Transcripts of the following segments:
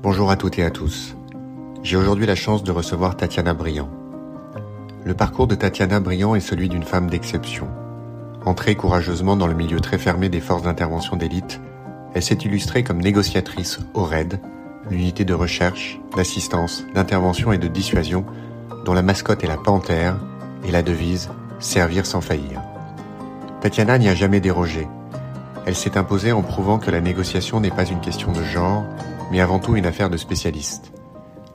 Bonjour à toutes et à tous. J'ai aujourd'hui la chance de recevoir Tatiana Briand. Le parcours de Tatiana Briand est celui d'une femme d'exception. Entrée courageusement dans le milieu très fermé des forces d'intervention d'élite, elle s'est illustrée comme négociatrice au RAID, l'unité de recherche, d'assistance, d'intervention et de dissuasion, dont la mascotte est la panthère et la devise Servir sans faillir. Tatiana n'y a jamais dérogé. Elle s'est imposée en prouvant que la négociation n'est pas une question de genre, mais avant tout une affaire de spécialistes.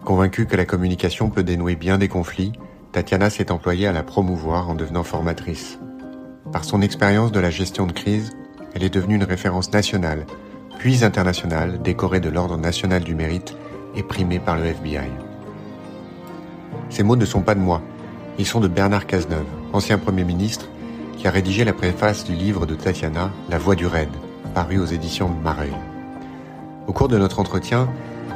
Convaincue que la communication peut dénouer bien des conflits, Tatiana s'est employée à la promouvoir en devenant formatrice. Par son expérience de la gestion de crise, elle est devenue une référence nationale, puis internationale, décorée de l'Ordre national du mérite et primée par le FBI. Ces mots ne sont pas de moi, ils sont de Bernard Cazeneuve, ancien Premier ministre, qui a rédigé la préface du livre de Tatiana, La Voix du Raid, paru aux éditions Mareuil. Au cours de notre entretien,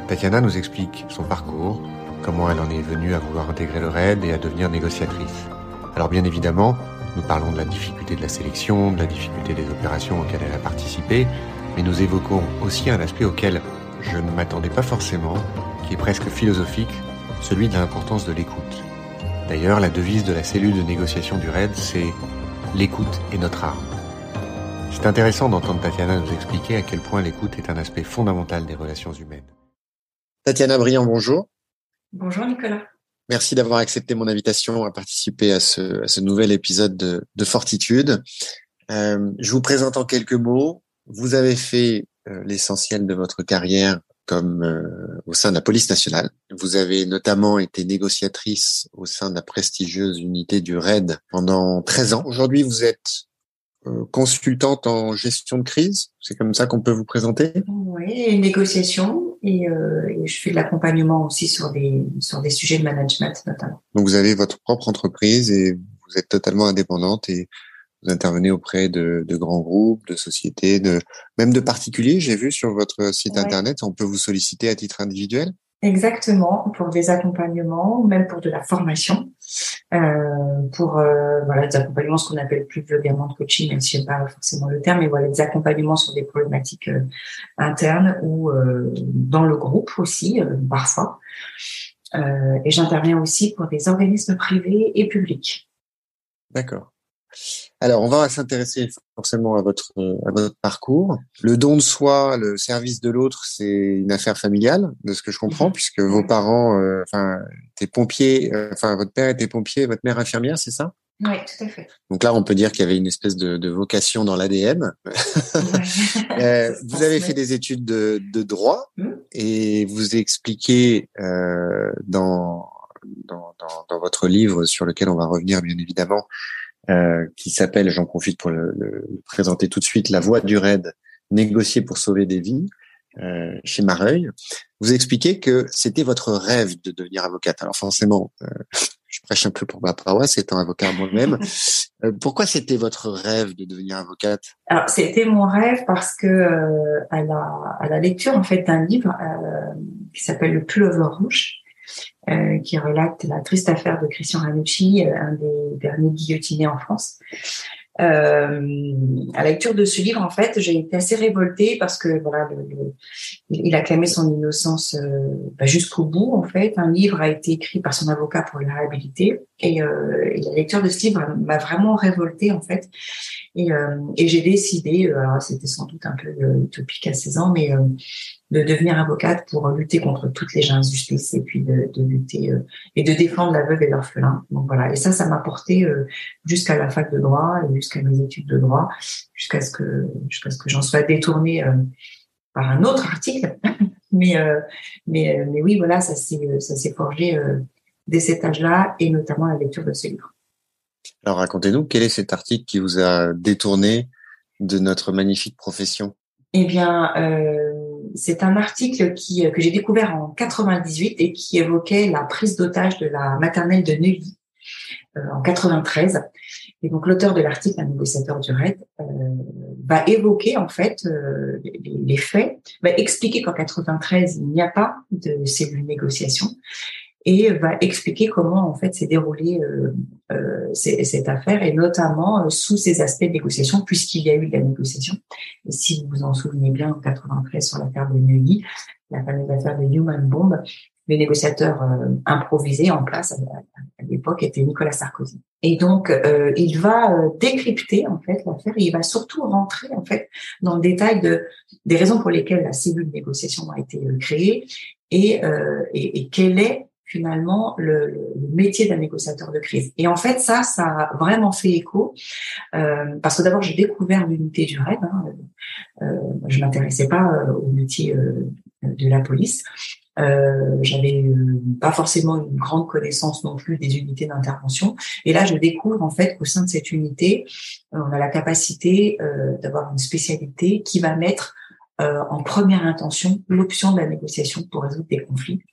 Tatiana nous explique son parcours, comment elle en est venue à vouloir intégrer le RAID et à devenir négociatrice. Alors bien évidemment, nous parlons de la difficulté de la sélection, de la difficulté des opérations auxquelles elle a participé, mais nous évoquons aussi un aspect auquel je ne m'attendais pas forcément, qui est presque philosophique, celui de l'importance de l'écoute. D'ailleurs, la devise de la cellule de négociation du RAID, c'est L'écoute est notre arme. C'est intéressant d'entendre Tatiana nous expliquer à quel point l'écoute est un aspect fondamental des relations humaines. Tatiana Briand, bonjour. Bonjour Nicolas. Merci d'avoir accepté mon invitation à participer à ce, à ce nouvel épisode de, de Fortitude. Euh, je vous présente en quelques mots. Vous avez fait euh, l'essentiel de votre carrière comme euh, au sein de la police nationale. Vous avez notamment été négociatrice au sein de la prestigieuse unité du RAID pendant 13 ans. Aujourd'hui, vous êtes consultante en gestion de crise. C'est comme ça qu'on peut vous présenter Oui, négociation et, euh, et, je fais de l'accompagnement aussi sur des sur des sujets de management notamment. Donc vous avez votre propre entreprise et vous êtes totalement indépendante et vous intervenez auprès de, de, grands groupes, de sociétés, de même de particuliers. J'ai vu sur votre site internet, on peut vous solliciter à titre individuel. Exactement, pour des accompagnements, même pour de la formation, euh, pour euh, voilà des accompagnements, ce qu'on appelle plus vulgairement de coaching, même si j'aime pas forcément le terme, mais voilà des accompagnements sur des problématiques euh, internes ou euh, dans le groupe aussi euh, parfois. Et j'interviens aussi pour des organismes privés et publics. D'accord. Alors, on va s'intéresser forcément à votre à votre parcours. Le don de soi, le service de l'autre, c'est une affaire familiale, de ce que je comprends, puisque vos parents, euh, enfin, étaient pompiers, euh, enfin, votre père était pompier, votre mère infirmière, c'est ça? Oui, tout à fait. Donc là, on peut dire qu'il y avait une espèce de, de vocation dans l'ADN. euh, vous avez fait des études de, de droit mmh. et vous expliquez euh, dans, dans, dans, dans votre livre sur lequel on va revenir bien évidemment euh, qui s'appelle, j'en profite pour le, le, présenter tout de suite, La Voix du Raid, négocier pour sauver des vies, euh, chez Mareuil. Vous expliquez que c'était votre rêve de devenir avocate. Alors forcément, euh, je prêche un peu pour ma paroisse, étant avocat moi-même. Euh, pourquoi c'était votre rêve de devenir avocate? Alors c'était mon rêve parce que euh, à, la, à la lecture en fait d'un livre qui s'appelle Le Pullover rouge, euh, qui relate la triste affaire de Christian Ranucci, euh, un des derniers guillotinés en France. Euh, à la lecture de ce livre, en fait, j'ai été assez révoltée parce que voilà, il a clamé son innocence euh, bah, jusqu'au bout. En fait, un livre a été écrit par son avocat pour le réhabiliter, et, la lecture de ce livre m'a vraiment révoltée en fait. Et, j'ai décidé, c'était sans doute un peu utopique à 16 ans, mais de devenir avocate pour lutter contre toutes les injustices et puis de, de lutter euh, et de défendre la veuve et l'orphelin. Donc voilà. Et ça, ça m'a porté euh, jusqu'à la fac de droit et jusqu'à mes études de droit, jusqu'à ce que jusqu'à ce que j'en sois détournée euh, par un autre article. mais mais mais oui, voilà, ça s'est ça s'est forgé dès cet âge-là et notamment la lecture de ce livre. Alors racontez-nous quel est cet article qui vous a détourné de notre magnifique profession? Eh bien. Euh, c'est un article qui, euh, que j'ai découvert en 98 et qui évoquait la prise d'otage de la maternelle de Neuilly euh, en 93. Et donc l'auteur de l'article, un négociateur du RAID, euh, va évoquer en fait les, les, faits, va expliquer qu'en 93 il n'y a pas de cellule négociation et va expliquer comment en fait s'est déroulée cette affaire et notamment sous ces aspects de négociation puisqu'il y a eu de la négociation. Et si vous vous en souvenez bien en 93 sur l'affaire de Neuilly, la fameuse affaire de Human Bomb, le négociateur euh, improvisé en place à, l'époque était Nicolas Sarkozy. Et donc euh, il va euh, décrypter en fait l'affaire et il va surtout rentrer en fait dans le détail de des raisons pour lesquelles la cellule de négociation a été créée et, et, et quel est finalement le, le, métier d'un négociateur de crise. Et en fait, ça, ça a vraiment fait écho, euh, parce que d'abord, j'ai découvert l'unité du RAID. Hein, euh, je m'intéressais pas au métier de la police. Euh, j'avais euh, pas forcément une grande connaissance non plus des unités d'intervention. Et là, je découvre en fait qu'au sein de cette unité, euh, on a la capacité euh, d'avoir une spécialité qui va mettre en première intention l'option de la négociation pour résoudre des conflits.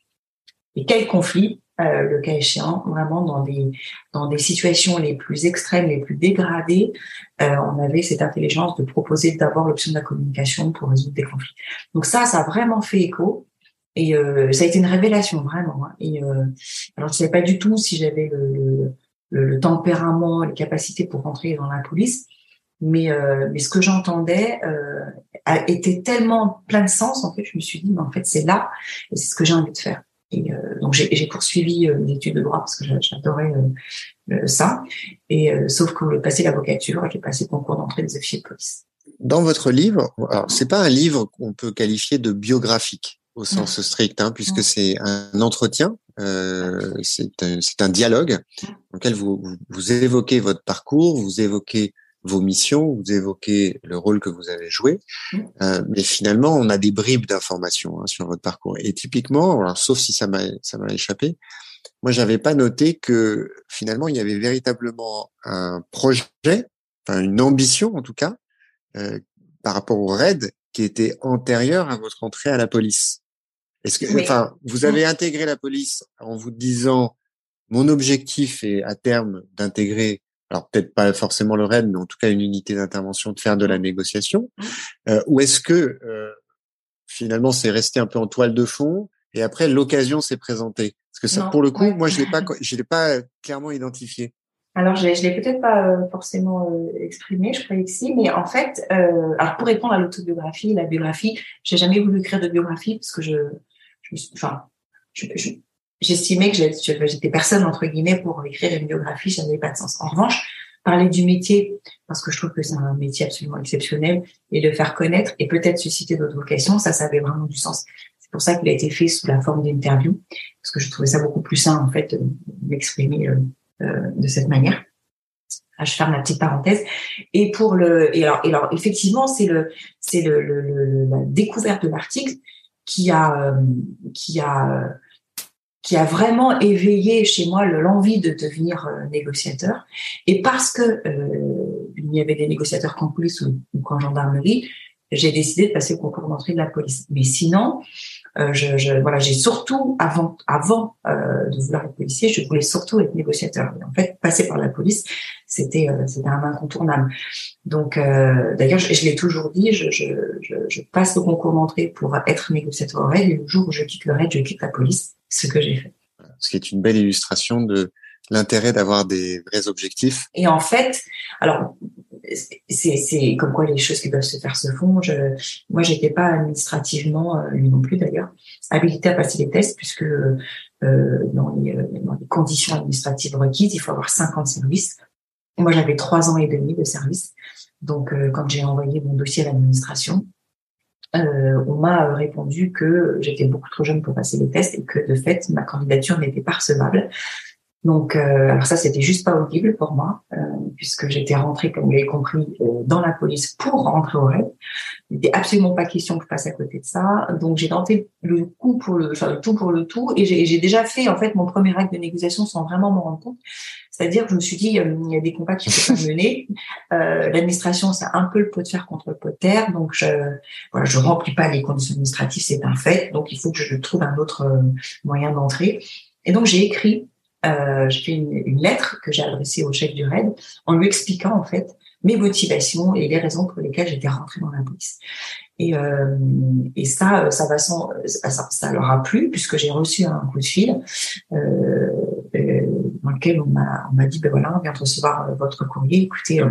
Et quels conflits le cas échéant, vraiment dans des dans des situations les plus extrêmes, les plus dégradées, on avait cette intelligence de proposer d'abord l'option de la communication pour résoudre des conflits. Donc ça, ça a vraiment fait écho. Et euh, ça a été une révélation vraiment. Hein. Et euh, alors je savais pas du tout si j'avais le, le, le, tempérament, les capacités pour rentrer dans la police, mais euh, mais ce que j'entendais euh, était tellement plein de sens. En fait, je me suis dit, mais en fait c'est là et c'est ce que j'ai envie de faire. Et euh, donc j'ai poursuivi euh, mes études de droit parce que j'adorais ça. Et sauf que j'ai passé l'avocature, j'ai passé le concours d'entrée des officiers de police. Dans votre livre, alors c'est pas un livre qu'on peut qualifier de biographique au sens strict, hein, puisque c'est un entretien, euh, c'est un, un, dialogue dans lequel vous, vous, évoquez votre parcours, vous évoquez vos missions, vous évoquez le rôle que vous avez joué, euh, mais finalement on a des bribes d'informations hein, sur votre parcours. Et typiquement, alors, sauf si ça m'a ça m'a échappé, moi j'avais pas noté que finalement il y avait véritablement un projet, enfin une ambition en tout cas, euh, par rapport au RAID qui était antérieur à votre entrée à la police. Est-ce que, enfin, vous avez intégré la police en vous disant, mon objectif est à terme d'intégrer, alors peut-être pas forcément le RAID, mais en tout cas une unité d'intervention, de faire de la négociation, mmh. euh, ou est-ce que euh, finalement c'est resté un peu en toile de fond et après l'occasion s'est présentée? Parce que ça, pour le coup, moi je l'ai pas, je l'ai pas clairement identifié. Alors, je ne l'ai peut-être pas euh, forcément euh, exprimé, je croyais que si, mais en fait, alors pour répondre à l'autobiographie, la biographie, j'ai jamais voulu écrire de biographie parce que je, enfin, j'estimais que j'étais personne entre guillemets pour écrire une biographie, ça n'avait pas de sens. En revanche, parler du métier, parce que je trouve que c'est un métier absolument exceptionnel, et le faire connaître et peut-être susciter d'autres vocations, ça, ça avait vraiment du sens. C'est pour ça qu'il a été fait sous la forme d'interview, parce que je trouvais ça beaucoup plus sain en fait d'exprimer euh, euh, de cette manière. Ah, je ferme la petite parenthèse. Et pour le, et alors, effectivement, c'est le, c'est le, le, la découverte de l'article qui a euh, qui a qui a vraiment éveillé chez moi l'envie de devenir euh, négociateur. Et parce que euh, il y avait des négociateurs qu'en police ou, ou qu'en gendarmerie, j'ai décidé de passer au concours d'entrée de la police. Mais sinon, euh, je, je, voilà, j'ai surtout avant avant euh, de vouloir être policier, je voulais surtout être négociateur. Et en fait, passer par la police, c'était euh, c'était un incontournable. Donc, euh, d'ailleurs, je, l'ai toujours dit, je, je, je, passe au concours d'entrée pour être négociateur au RAID, et le jour où je quitte le RAID, je quitte la police, ce que j'ai fait. Ce qui est une belle illustration de l'intérêt d'avoir des vrais objectifs. Et en fait, alors c'est comme quoi les choses qui doivent se faire se font. Je, moi, j'étais pas administrativement, euh, lui non plus d'ailleurs, habilité à passer les tests puisque euh, dans, les, euh, dans, les, conditions administratives requises, il faut avoir 50 services. moi, j'avais trois ans et demi de service. Donc, euh, quand j'ai envoyé mon dossier à l'administration, on m'a répondu que j'étais beaucoup trop jeune pour passer les tests et que de fait, ma candidature n'était pas recevable. Donc, euh, alors ça, c'était juste pas audible pour moi, euh, puisque j'étais rentrée, comme vous l'avez compris, euh, dans la police pour rentrer au RAID. Il n'était absolument pas question que je passe à côté de ça. Donc, j'ai tenté le coup pour le, enfin, le tout pour le tout, et j'ai déjà fait en fait mon premier acte de négociation sans vraiment m'en rendre compte. C'est-à-dire que je me suis dit, il y a des combats qui peuvent pas mener. L'administration, c'est un peu le pot de fer contre le pot de terre. Donc, je, voilà, je remplis pas les conditions administratives, c'est un fait. Donc, il faut que je trouve un autre moyen d'entrer. Et donc, j'ai écrit euh, j'ai fait une, lettre que j'ai adressée au chef du RAID en lui expliquant en fait mes motivations et les raisons pour lesquelles j'étais rentrée dans la police. Et, euh, et ça, ça va sans, ça, ça leur a plu puisque j'ai reçu un coup de fil euh, dans lequel on m'a on m'a dit ben voilà on vient de recevoir votre courrier. Écoutez,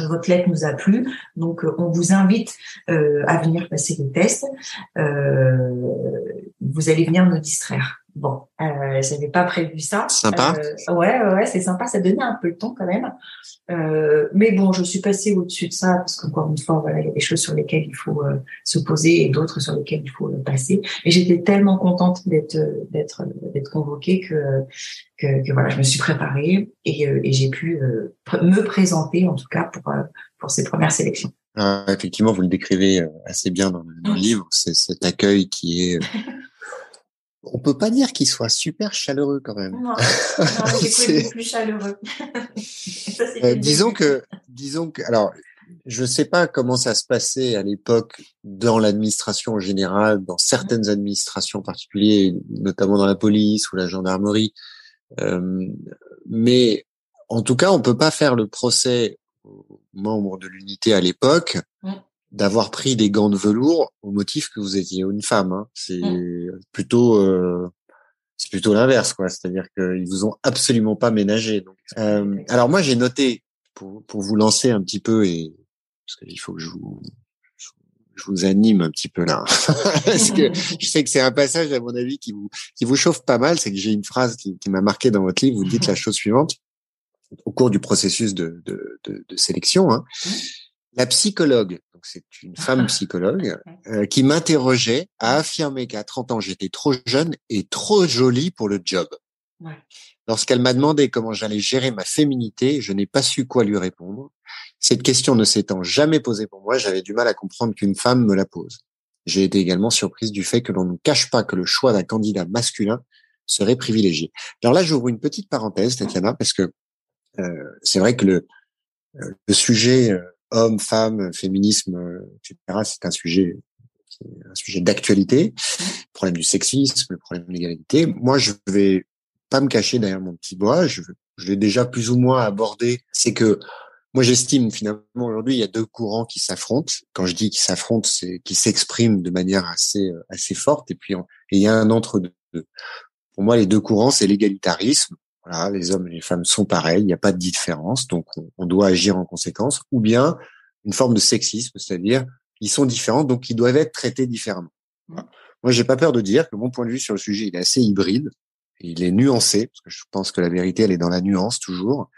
votre lettre nous a plu, donc on vous invite euh, à venir passer les tests. Euh, vous allez venir nous distraire. Bon, euh, j'avais pas prévu ça. Sympa. Euh, ouais, ouais, c'est sympa. Ça donnait un peu le temps quand même. Euh, mais bon, je suis passée au-dessus de ça parce qu'encore une fois, voilà, il y a des choses sur lesquelles il faut euh, se poser et d'autres sur lesquelles il faut passer. Et j'étais tellement contente d'être d'être d'être convoquée que, que, que voilà, je me suis préparée et, et j'ai pu me présenter en tout cas pour pour ces premières sélections. Ah, effectivement, vous le décrivez assez bien dans le, dans le livre. C'est cet accueil qui est on peut pas dire qu'il soit super chaleureux quand même. Non, non j'ai plus chaleureux. euh, disons que, disons que, alors, je sais pas comment ça se passait à l'époque dans l'administration en général, dans certaines administrations en particulier, notamment dans la police ou la gendarmerie. Euh, mais en tout cas, on peut pas faire le procès aux membres de l'unité à l'époque d'avoir pris des gants de velours au motif que vous étiez une femme. Hein. C'est mmh. plutôt euh, c'est plutôt l'inverse, quoi. C'est-à-dire qu'ils vous ont absolument pas ménagé. Donc, euh, alors moi j'ai noté pour pour vous lancer un petit peu et parce qu'il faut que je vous je vous anime un petit peu là parce que je sais que c'est un passage à mon avis qui vous qui vous chauffe pas mal. C'est que j'ai une phrase qui, qui m'a marqué dans votre livre. Vous dites la chose suivante au cours du processus de de, de, de sélection. Hein, mmh. La psychologue c'est une femme psychologue, euh, qui m'interrogeait, a affirmé qu'à 30 ans, j'étais trop jeune et trop jolie pour le job. Lorsqu'elle m'a demandé comment j'allais gérer ma féminité, je n'ai pas su quoi lui répondre. Cette question ne s'étant jamais posée pour moi, j'avais du mal à comprendre qu'une femme me la pose. J'ai été également surprise du fait que l'on ne cache pas que le choix d'un candidat masculin serait privilégié. Alors là, j'ouvre une petite parenthèse, Tatiana, parce que euh, c'est vrai que le, euh, le sujet euh, hommes, femmes, féminisme, etc. C'est un sujet, un sujet d'actualité. Le problème du sexisme, le problème de l'égalité. Moi, je vais pas me cacher derrière mon petit bois. Je, je l'ai déjà plus ou moins abordé. C'est que moi, j'estime finalement aujourd'hui, il y a deux courants qui s'affrontent. Quand je dis qu'ils s'affrontent, c'est qu'ils s'expriment de manière assez assez forte. Et puis, il y a un entre deux. Pour moi, les deux courants, c'est l'égalitarisme voilà, les hommes et les femmes sont pareils, il n'y a pas de différence, donc on, doit agir en conséquence, ou bien une forme de sexisme, c'est-à-dire ils sont différents, donc ils doivent être traités différemment. Moi, Moi, j'ai pas peur de dire que mon point de vue sur le sujet, il est assez hybride, il est nuancé, parce que je pense que la vérité, elle est dans la nuance toujours.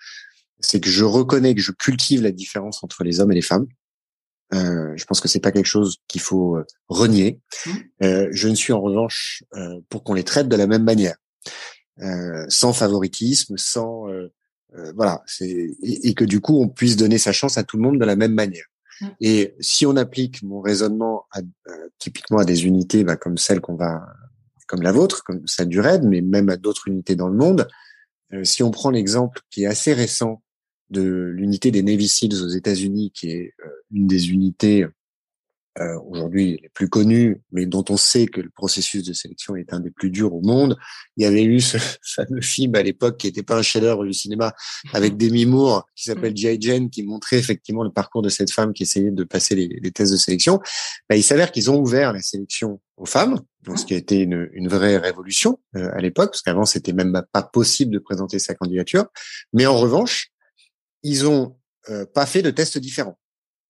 C'est que je reconnais que je cultive la différence entre les hommes et les femmes. Euh, je pense que c'est pas quelque chose qu'il faut euh, renier. Mmh. Euh, je ne suis en revanche euh, pour qu'on les traite de la même manière. Euh, sans favoritisme, sans euh, euh, voilà, c'est et, que du coup on puisse donner sa chance à tout le monde de la même manière. Mm. Et si on applique mon raisonnement à, typiquement à des unités bah, comme celle qu'on va, comme la vôtre, comme celle du RAID, mais même à d'autres unités dans le monde, si on prend l'exemple qui est assez récent de l'unité des Navy Seals aux États-Unis, qui est une des unités euh, aujourd'hui les plus connus, mais dont on sait que le processus de sélection est un des plus durs au monde. Il y avait eu ce fameux film à l'époque qui n'était pas un chef-d'œuvre du cinéma avec Demi Moore qui s'appelle mm. J. Jane qui montrait effectivement le parcours de cette femme qui essayait de passer les, les tests de sélection. Ben, il s'avère qu'ils ont ouvert la sélection aux femmes, donc ce qui a été une, une vraie révolution euh, à l'époque, parce qu'avant c'était même pas possible de présenter sa candidature. Mais en revanche, ils ont euh, pas fait de tests différents.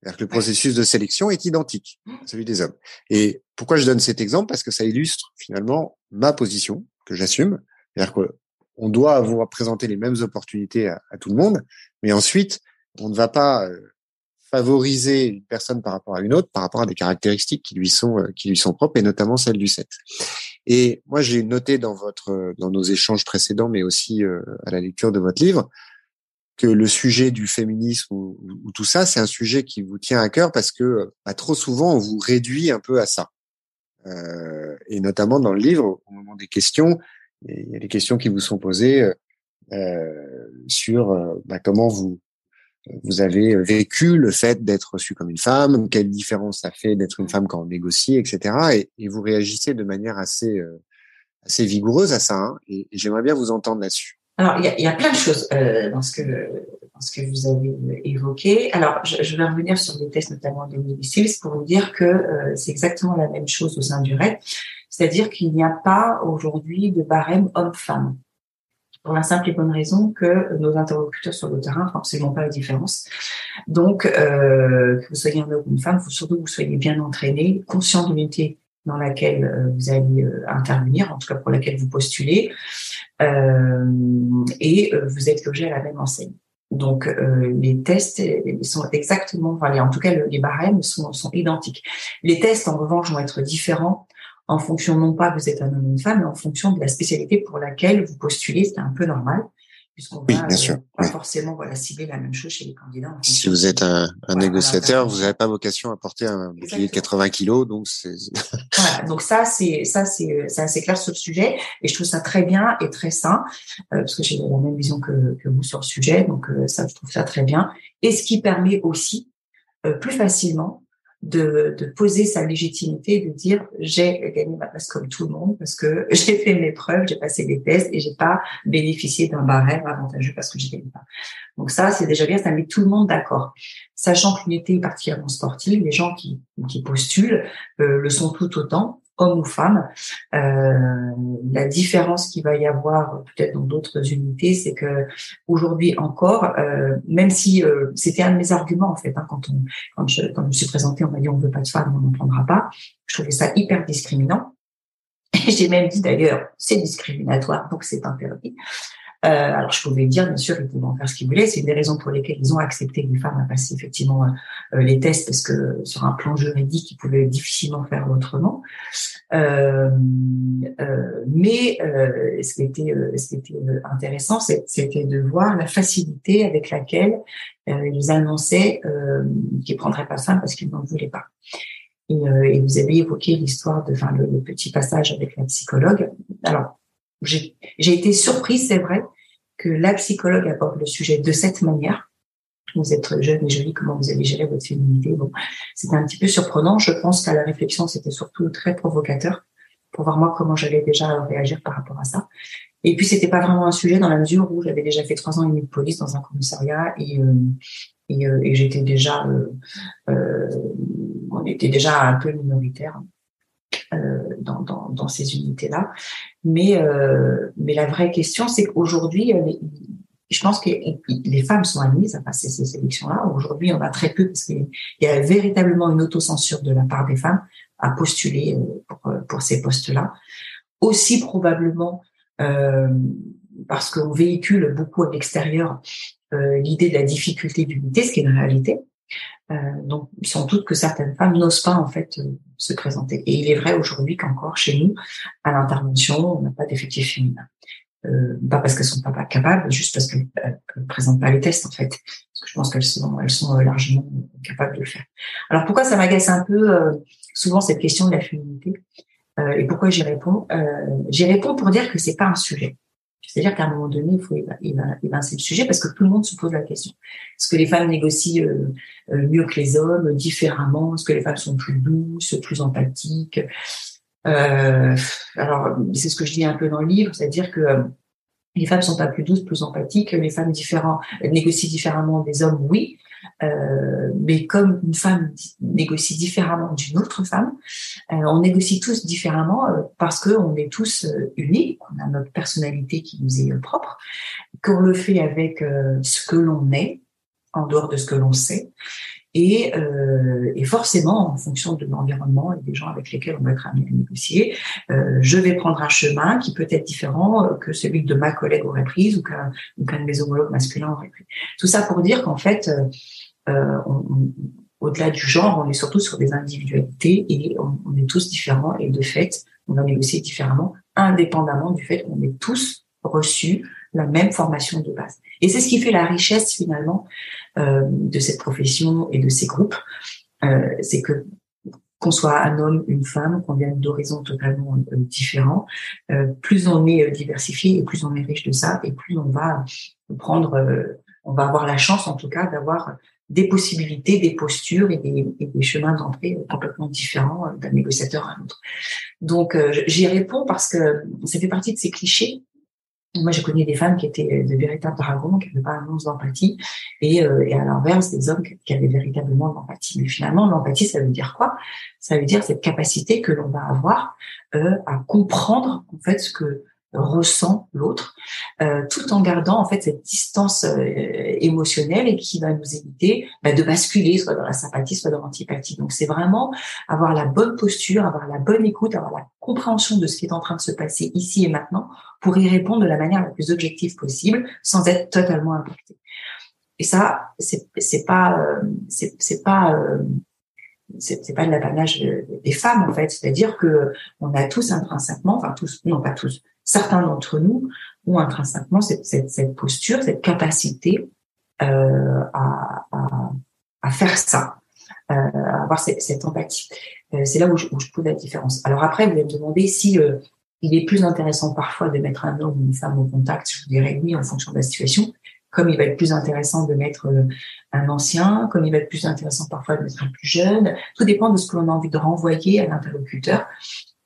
C'est-à-dire que le processus de sélection est identique à celui des hommes. Et pourquoi je donne cet exemple? Parce que ça illustre finalement ma position que j'assume. C'est-à-dire qu'on doit avoir présenté les mêmes opportunités à, tout le monde, mais ensuite, on ne va pas euh, favoriser une personne par rapport à une autre, par rapport à des caractéristiques qui lui sont euh, qui lui sont propres, et notamment celles du sexe. Et moi, j'ai noté dans votre dans nos échanges précédents, mais aussi euh, à la lecture de votre livre, que le sujet du féminisme ou, tout ça, c'est un sujet qui vous tient à cœur parce que bah, trop souvent on vous réduit un peu à ça. Euh, et notamment dans le livre, au moment des questions, il y a des questions qui vous sont posées euh, sur euh, bah, comment vous vous avez vécu le fait d'être reçu comme une femme, quelle différence ça fait d'être une femme quand on négocie, etc. Et, vous réagissez de manière assez euh, assez vigoureuse à ça. Hein, et j'aimerais bien vous entendre là-dessus. Alors, il y a, y a, plein de choses euh, dans, ce que, dans ce que vous avez évoqué. Alors, je, je vais revenir sur les tests, notamment de Millicils, pour vous dire que euh, c'est exactement la même chose au sein du RED. C'est-à-dire qu'il n'y a pas aujourd'hui de barème homme-femme. Pour la simple et bonne raison que nos interlocuteurs sur le terrain font absolument pas la différence. Donc, euh, que vous soyez un homme ou une femme, faut surtout que vous soyez bien entraîné, conscient de l'unité dans laquelle euh, vous allez euh, intervenir, en tout cas pour laquelle vous postulez, et vous êtes logé à la même enseigne. Donc les tests sont exactement, enfin, en tout cas les barèmes sont, sont identiques. Les tests en revanche vont être différents en fonction non pas vous êtes un homme ou une femme, mais en fonction de la spécialité pour laquelle vous postulez. C'est un peu normal puisqu'on oui, va bien sûr. pas forcément voilà, cibler la même chose chez les candidats. Si vous êtes un, un négociateur, vous n'avez pas vocation à porter un bouclier de 80 kilos, donc c'est. voilà, donc ça c'est ça c'est c'est assez clair sur le sujet et je trouve ça très bien et très sain euh, parce que j'ai la même vision que, que vous sur le sujet, donc euh, ça je trouve ça très bien et ce qui permet aussi euh, plus facilement de, de, poser sa légitimité, de dire j'ai gagné ma place comme tout le monde parce que j'ai fait mes preuves, j'ai passé des tests et j'ai pas bénéficié d'un barème avantageux parce que j'y gagné pas. Donc ça, c'est déjà bien, ça met tout le monde d'accord. Sachant que l'unité est particulièrement sportive, les gens qui, qui postulent euh, le sont tout autant homme ou femme. Euh, la différence qu'il va y avoir peut-être dans d'autres unités, c'est que aujourd'hui encore, euh, même si euh, c'était un de mes arguments en fait, hein, quand on quand je, quand je me suis présentée, on m'a dit on veut pas de femmes, on n'en prendra pas. Je trouvais ça hyper discriminant. J'ai même dit d'ailleurs, c'est discriminatoire, donc c'est interdit. Euh, alors je pouvais dire, bien sûr, ils pouvaient en faire ce qu'ils voulaient. C'est une des raisons pour lesquelles ils ont accepté les femmes à passer effectivement euh, les tests, parce que sur un plan juridique, ils pouvaient difficilement faire autrement. Euh, euh, mais euh, ce qui était, ce qui était intéressant, c'était de voir la facilité avec laquelle ils annonçaient qu'ils prendraient pas ça parce qu'ils n'en voulaient pas. Et, et, vous avez évoqué l'histoire de, enfin, le, le, petit passage avec la psychologue. Alors, j'ai été surprise, c'est vrai, que la psychologue aborde le sujet de cette manière. Vous êtes jeune et jolie, comment vous avez géré votre féminité? Bon, c'était un petit peu surprenant. Je pense qu'à la réflexion, c'était surtout très provocateur pour voir moi comment j'allais déjà réagir par rapport à ça. Et puis c'était pas vraiment un sujet dans la mesure où j'avais déjà fait trois ans et demi de police dans un commissariat et euh, et, euh, et j'étais déjà euh, euh on était déjà un peu minoritaire dans, dans, ces unités-là. Mais, euh, mais la vraie question, c'est qu'aujourd'hui, euh, je pense que les femmes sont admises à passer ces élections-là. Aujourd'hui, on a très peu parce qu'il y a véritablement une autocensure de la part des femmes à postuler pour, pour ces postes-là. Aussi probablement euh, parce qu'on véhicule beaucoup à l'extérieur euh, l'idée de la difficulté d'unité, ce qui est une réalité. Euh, donc, sans doute que certaines femmes n'osent pas en fait euh, se présenter. Et il est vrai aujourd'hui qu'encore chez nous, à l'intervention, on n'a pas d'effectifs féminins. Euh, pas parce qu'elles sont pas capables, juste parce qu'elles ne présentent pas les tests en fait. Parce que je pense qu'elles sont, elles sont largement capables de le faire. Alors pourquoi ça m'agace un peu souvent cette question de la féminité? Et pourquoi j'y réponds? J'y réponds pour dire que c'est pas un sujet. C'est-à-dire qu'à un moment donné, il faut évincer le sujet parce que tout le monde se pose la question. Est-ce que les femmes négocient euh, euh, mieux que les hommes, différemment? Est-ce que les femmes sont plus douces, plus empathiques? Euh, Alors, c'est ce que je dis un peu dans le livre, c'est-à-dire que les femmes sont pas plus douces, plus empathiques, les femmes différentes négocient différemment des hommes, oui, euh, mais comme une femme négocie différemment d'une autre femme, euh, on négocie tous différemment euh, parce qu'on est tous unis, on a notre personnalité qui nous est propre, qu'on le fait avec ce que l'on est, en dehors de ce que l'on sait, et, euh, et, forcément, en fonction de l'environnement et des gens avec lesquels on va être amené à négocier, euh, je vais prendre un chemin qui peut être différent que celui de ma collègue aurait pris ou qu'un de mes homologues masculins aurait pris. Tout ça pour dire qu'en fait, euh, au-delà du genre, on est surtout sur des individualités et on, on, est tous différents et de fait, on va négocier différemment, indépendamment du fait qu'on est tous reçus la même formation de base. Et c'est ce qui fait la richesse finalement euh, de cette profession et de ces groupes, euh, c'est que qu'on soit un homme, une femme, qu'on vienne d'horizons totalement euh, différents, euh, plus on est diversifié et plus on est riche de ça, et plus on va prendre, on va avoir la chance en tout cas d'avoir des possibilités, des postures et des, et des chemins d'entrée complètement différents d'un négociateur à l'autre. Donc j'y réponds parce que ça fait partie de ces clichés moi, j'ai connu des femmes qui étaient de véritables dragons, qui n'avaient pas un once d'empathie, et, euh, et à l'inverse, des hommes qui avaient véritablement de l'empathie. Mais finalement, l'empathie, ça veut dire quoi? Ça veut dire cette capacité que l'on va avoir euh, à comprendre en fait ce que ressent l'autre, euh, tout en gardant en fait cette distance euh, émotionnelle et qui va nous éviter bah, de basculer soit dans la sympathie, soit dans l'antipathie. Donc c'est vraiment avoir la bonne posture, avoir la bonne écoute, avoir la compréhension de ce qui est en train de se passer ici et maintenant pour y répondre de la manière la plus objective possible, sans être totalement impacté. Et ça, c'est pas euh, c'est pas c'est pas de l'apanage des femmes en fait, c'est-à-dire que on a tous intrinsèquement, enfin tous, non pas tous, certains d'entre nous ont intrinsèquement cette, cette, cette posture, cette capacité euh, à, à, à, faire ça, euh, à avoir cette, cette empathie. Euh, c'est là où je, où je trouve la différence. Alors après, vous allez me demander si euh, il est plus intéressant parfois de mettre un homme ou une femme au contact. Je vous dirais oui en fonction de la situation comme il va être plus intéressant de mettre euh, un ancien, comme il va être plus intéressant parfois de mettre un plus jeune. Tout dépend de ce que l'on a envie de renvoyer à l'interlocuteur.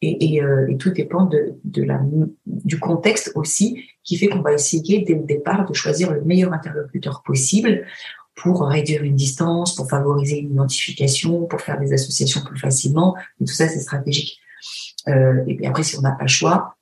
Euh, et, tout dépend de, la, du contexte aussi, qui fait qu'on va essayer dès le départ de choisir le meilleur interlocuteur possible pour réduire une distance, pour favoriser une identification, pour faire des associations plus facilement. Tout ça, c'est stratégique. Euh, et puis après, si on n'a pas le choix,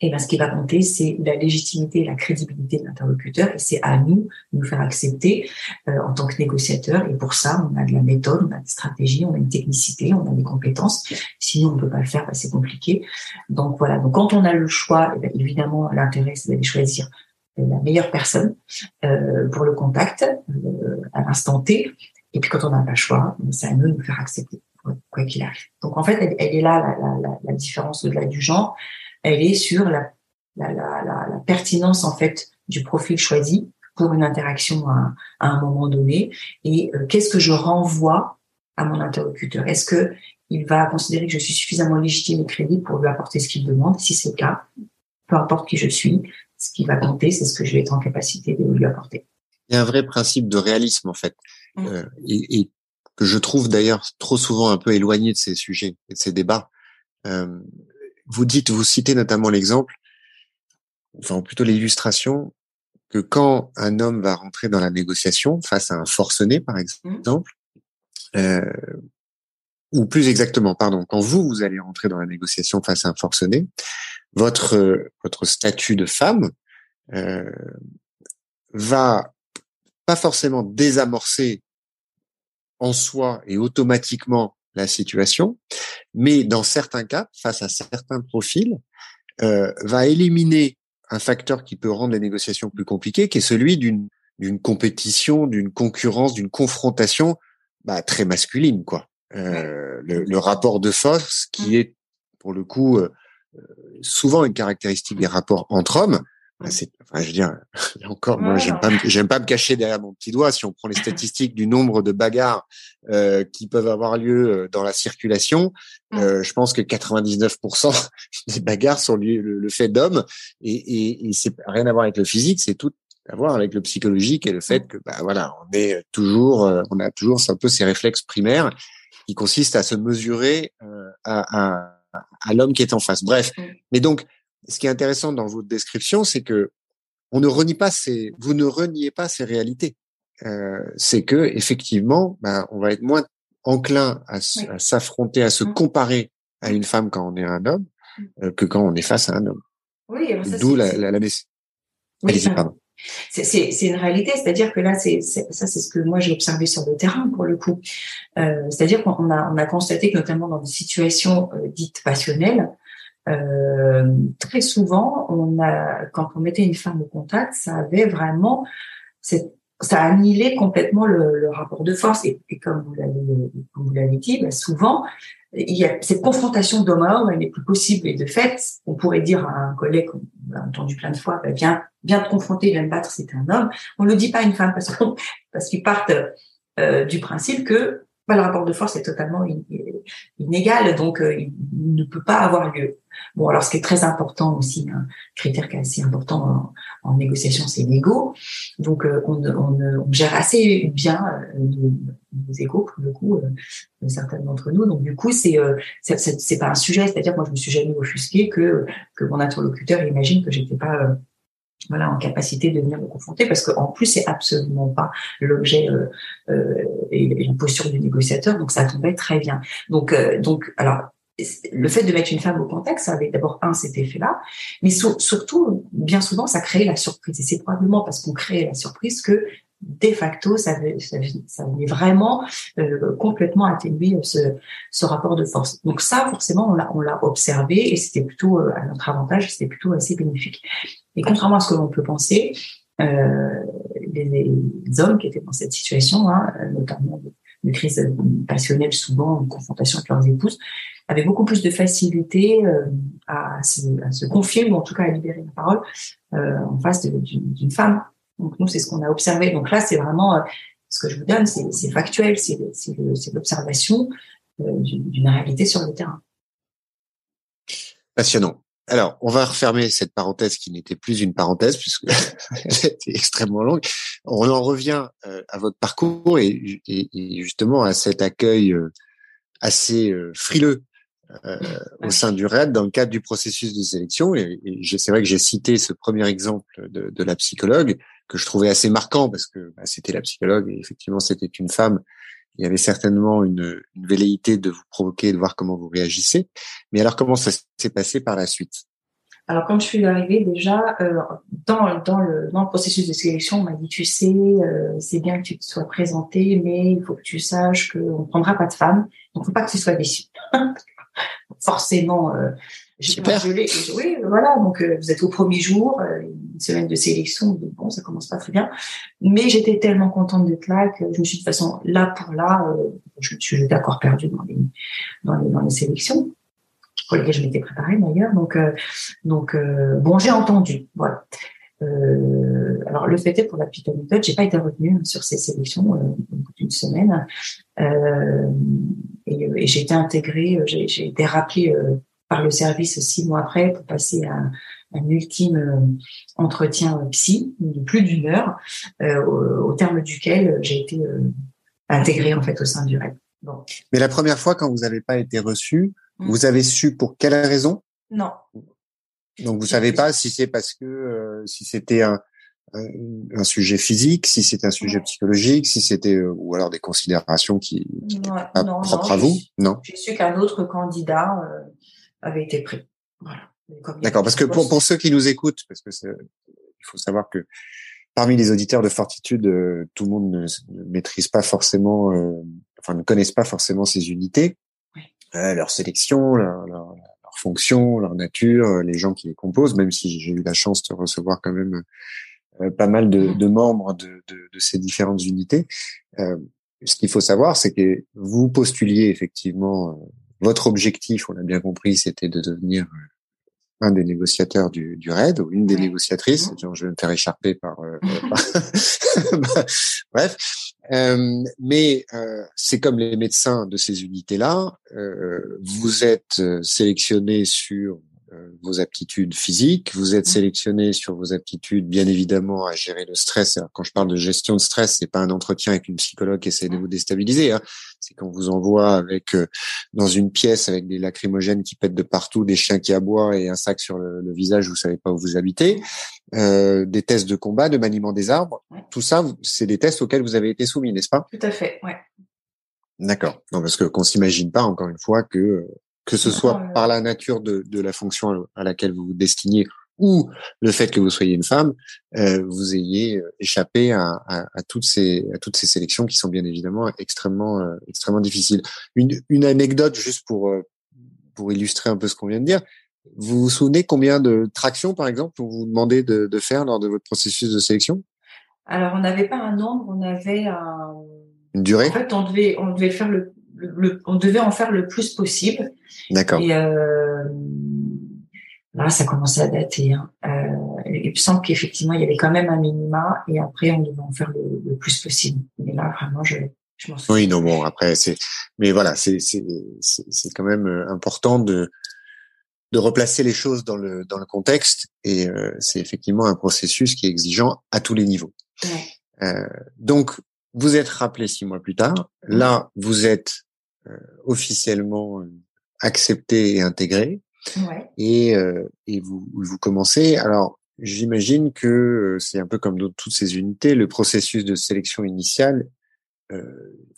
et ben, ce qui va compter, c'est la légitimité et la crédibilité de l'interlocuteur. Et c'est à nous de nous faire accepter euh, en tant que négociateur. Et pour ça, on a de la méthode, on a des stratégies, on a une technicité, on a des compétences. Sinon, on ne peut pas le faire, ben, c'est compliqué. Donc voilà. Donc quand on a le choix, eh ben, évidemment, l'intérêt, c'est d'aller choisir la meilleure personne euh, pour le contact euh, à l'instant T. Et puis quand on n'a pas le choix, ben, c'est à nous de nous faire accepter, quoi qu'il arrive. Donc en fait, elle, elle est là la, la, la différence au-delà du genre elle est sur la, la, la, la, pertinence en fait du profil choisi pour une interaction à, à un moment donné et euh, qu'est-ce que je renvoie à mon interlocuteur? Est-ce que il va considérer que je suis suffisamment légitime et crédible pour lui apporter ce qu'il demande? Si c'est le cas, peu importe qui je suis, ce qui va compter, c'est ce que je vais être en capacité de lui apporter. Il y a un vrai principe de réalisme en fait, mmh. euh, et, et, que je trouve d'ailleurs trop souvent un peu éloigné de ces sujets et de ces débats. Euh, vous dites, vous citez notamment l'exemple, enfin plutôt l'illustration, que quand un homme va rentrer dans la négociation face à un forcené, par exemple, euh, ou plus exactement, pardon, quand vous vous allez rentrer dans la négociation face à un forcené, votre votre statut de femme euh, va pas forcément désamorcer en soi et automatiquement la situation, mais dans certains cas, face à certains profils, euh, va éliminer un facteur qui peut rendre les négociations plus compliquées, qui est celui d'une d'une compétition, d'une concurrence, d'une confrontation bah, très masculine, quoi. Euh, le, le, rapport de force qui mmh. est, pour le coup, euh, souvent une caractéristique des rapports entre hommes, enfin, je veux dire, encore, moi, j'aime pas, j'aime pas me cacher derrière mon petit doigt. Si on prend les statistiques du nombre de bagarres euh, qui peuvent avoir lieu euh, dans la circulation, mmh. euh, je pense que 99% des bagarres sont le, le fait d'hommes, et, et, et c'est rien à voir avec le physique, c'est tout à voir avec le psychologique et le fait mmh. que, bah voilà, on est toujours, euh, on a toujours un peu ces réflexes primaires qui consistent à se mesurer euh, à, à, à l'homme qui est en face. Bref, mmh. mais donc ce qui est intéressant dans votre description, c'est que on ne renie pas ces, vous ne reniez pas ces réalités. Euh, c'est que effectivement, ben, on va être moins enclin à, s'affronter, à se mmh. comparer à une femme quand on est un homme mmh. euh, que quand on est face à un homme. Oui, d'où la, la, la, oui, C'est une réalité, c'est-à-dire que là, c'est ça, c'est ce que moi j'ai observé sur le terrain pour le coup. Euh, c'est-à-dire qu'on a, on a constaté que notamment dans des situations euh, dites passionnelles, euh, très souvent, on a, quand on mettait une femme au contact, ça avait vraiment, ça annihilait complètement le, le rapport de force. Et, et comme vous l'avez dit, bah souvent, il y a cette confrontation d'homme-homme, elle n'est plus possible. Et de fait, on pourrait dire à un collègue, on l'a entendu plein de fois, bah, viens, viens te confronter, viens te battre, c'est un homme. On ne le dit pas à une femme parce qu'ils parce qu'ils partent euh, du principe que le rapport de force est totalement inégal, donc euh, il ne peut pas avoir lieu. Bon, alors ce qui est très important aussi, un critère qui est assez important en, négociation, c'est l'ego. Donc euh, on, on, on, gère assez bien euh, nos, nos égos pour le coup, euh, certains d'entre nous. Donc du coup, c'est c'est pas un sujet. C'est-à-dire, moi, je me suis jamais offusquée que que mon interlocuteur imagine que j'étais pas voilà, en capacité de venir me confronter, parce qu'en plus, c'est absolument pas l'objet euh, euh, et, la posture du négociateur, donc ça tombait très bien. Donc, euh, donc, alors, le fait de mettre une femme au contexte, ça avait d'abord un cet effet-là, mais surtout, bien souvent, ça crée la surprise. Et c'est probablement parce qu'on crée la surprise que de facto, ça, venait vraiment euh, complètement atténuer ce, ce rapport de force. Donc ça, forcément, on l'a, on l'a observé et c'était plutôt euh, à notre avantage, c'était plutôt assez bénéfique. Et contrairement à ce que l'on peut penser, euh, les, hommes qui étaient dans cette situation, hein, notamment de, crise passionnelle, souvent en confrontation avec leurs épouses, avaient beaucoup plus de facilité euh, à, se, à, se, confier ou en tout cas à libérer la parole euh, en face d'une femme donc nous, c'est ce qu'on a observé. Donc là, c'est vraiment euh, ce que je vous donne, c'est factuel, c'est l'observation euh, d'une réalité sur le terrain. Passionnant. Alors, on va refermer cette parenthèse qui n'était plus une parenthèse puisque elle était extrêmement longue. On en revient euh, à votre parcours et, justement à cet accueil assez frileux au sein du RAID dans le cadre du processus de sélection. Et, c'est vrai que j'ai cité ce premier exemple de, de la psychologue que je trouvais assez marquant parce que bah, c'était la psychologue et effectivement c'était une femme. Il y avait certainement une, une, velléité de vous provoquer, de voir comment vous réagissez. Mais alors comment ça s'est passé par la suite? Alors quand je suis arrivée déjà euh, dans, dans, le, dans le processus de sélection, on m'a dit tu sais euh, c'est bien que tu te sois présentée, mais il faut que tu saches qu'on ne prendra pas de femme, donc faut pas que tu sois déçue. Forcément. Euh, Super. oui, voilà. Donc, euh, vous êtes au premier jour, euh, une semaine de sélection. bon, ça commence pas très bien. Mais j'étais tellement contente d'être là que je me suis de toute façon là pour là. Euh, je me suis d'accord perdu dans les, dans les dans les sélections pour lesquelles je m'étais préparée d'ailleurs. Donc, donc bon, j'ai entendu. Voilà. alors le fait est pour la petite anecdote, j'ai pas été retenue sur ces sélections euh, d'une semaine et, et j'ai été intégrée, j'ai été rappelée par le service six mois après pour passer à un ultime euh, entretien psy de plus d'une heure, euh, au, terme duquel j'ai été euh, intégrée en fait au sein du REP. Bon. Mais la première fois, quand vous n'avez pas été reçu, mmh. vous avez su pour quelle raison? Non. Donc vous savez pas si c'est parce que si c'était un, un, sujet physique, si c'était un sujet psychologique, si c'était ou alors des considérations qui, qui pas propres à vous? Non. J'ai su qu'un autre candidat avait été pris. Voilà. D'accord, parce que pour, pour ceux qui nous écoutent, parce que il faut savoir que parmi les auditeurs de Fortitude, euh, tout le monde ne, maîtrise pas forcément, euh, enfin ne connaissent pas forcément ces unités, euh, leur sélection, leur, leur, leur, fonction, leur nature, les gens qui les composent. Même si j'ai eu la chance de recevoir quand même pas mal de, mmh. de membres de, de, de, ces différentes unités. ce qu'il faut savoir, c'est que vous postuliez effectivement votre objectif, on l'a bien compris, c'était de devenir euh, un des négociateurs du, du RAID ou une des négociatrices. Mmh. je vais me faire écharper par. Euh, bref, euh, mais euh, c'est comme les médecins de ces unités-là. Euh, vous êtes sélectionné sur euh, vos aptitudes physiques, vous êtes mmh. sélectionné sur vos aptitudes, bien évidemment, à gérer le stress. Alors, quand je parle de gestion de stress, c'est pas un entretien avec une psychologue qui essaie de vous déstabiliser. Hein. C'est qu'on vous envoie avec euh, dans une pièce avec des lacrymogènes qui pètent de partout, des chiens qui aboient et un sac sur le, visage. Vous savez pas où vous habitez. Euh, des tests de combat, de maniement des arbres. Tout ça, c'est des tests auxquels vous avez été soumis, n'est-ce pas? Tout à fait. Ouais. D'accord. Non, parce que qu'on s'imagine pas encore une fois que euh, que ce soit par la nature de, de, la fonction à laquelle vous vous destinez ou le fait que vous soyez une femme, euh, vous ayez euh, échappé à, à, à, toutes ces à toutes ces sélections qui sont bien évidemment extrêmement euh, extrêmement difficiles. Une, une anecdote juste pour euh, pour illustrer un peu ce qu'on vient de dire. Vous vous souvenez combien de tractions, par exemple, on vous demandait de, de faire lors de votre processus de sélection? Alors, on n'avait pas un nombre, on avait un... une durée? En fait, on devait on devait faire le on devait en faire le plus possible. D'accord. Et euh, là, ça commençait à dater. Hein. Euh, il me semble qu'effectivement, il y avait quand même un minima, et après, on devait en faire le, plus possible. Mais là, vraiment, je, je m'en souviens. Oui, non, bon, après, c'est, mais voilà, c'est, c'est, c'est quand même euh, important de de replacer les choses dans le dans le contexte, et euh, c'est effectivement un processus qui est exigeant à tous les niveaux. Ouais. Euh, donc, vous êtes rappelé six mois plus tard. Là, vous êtes officiellement euh, accepté et intégré. Ouais. Et, euh, et vous, vous commencez. Alors, j'imagine que c'est un peu comme dans toutes ces unités, le processus de sélection initiale,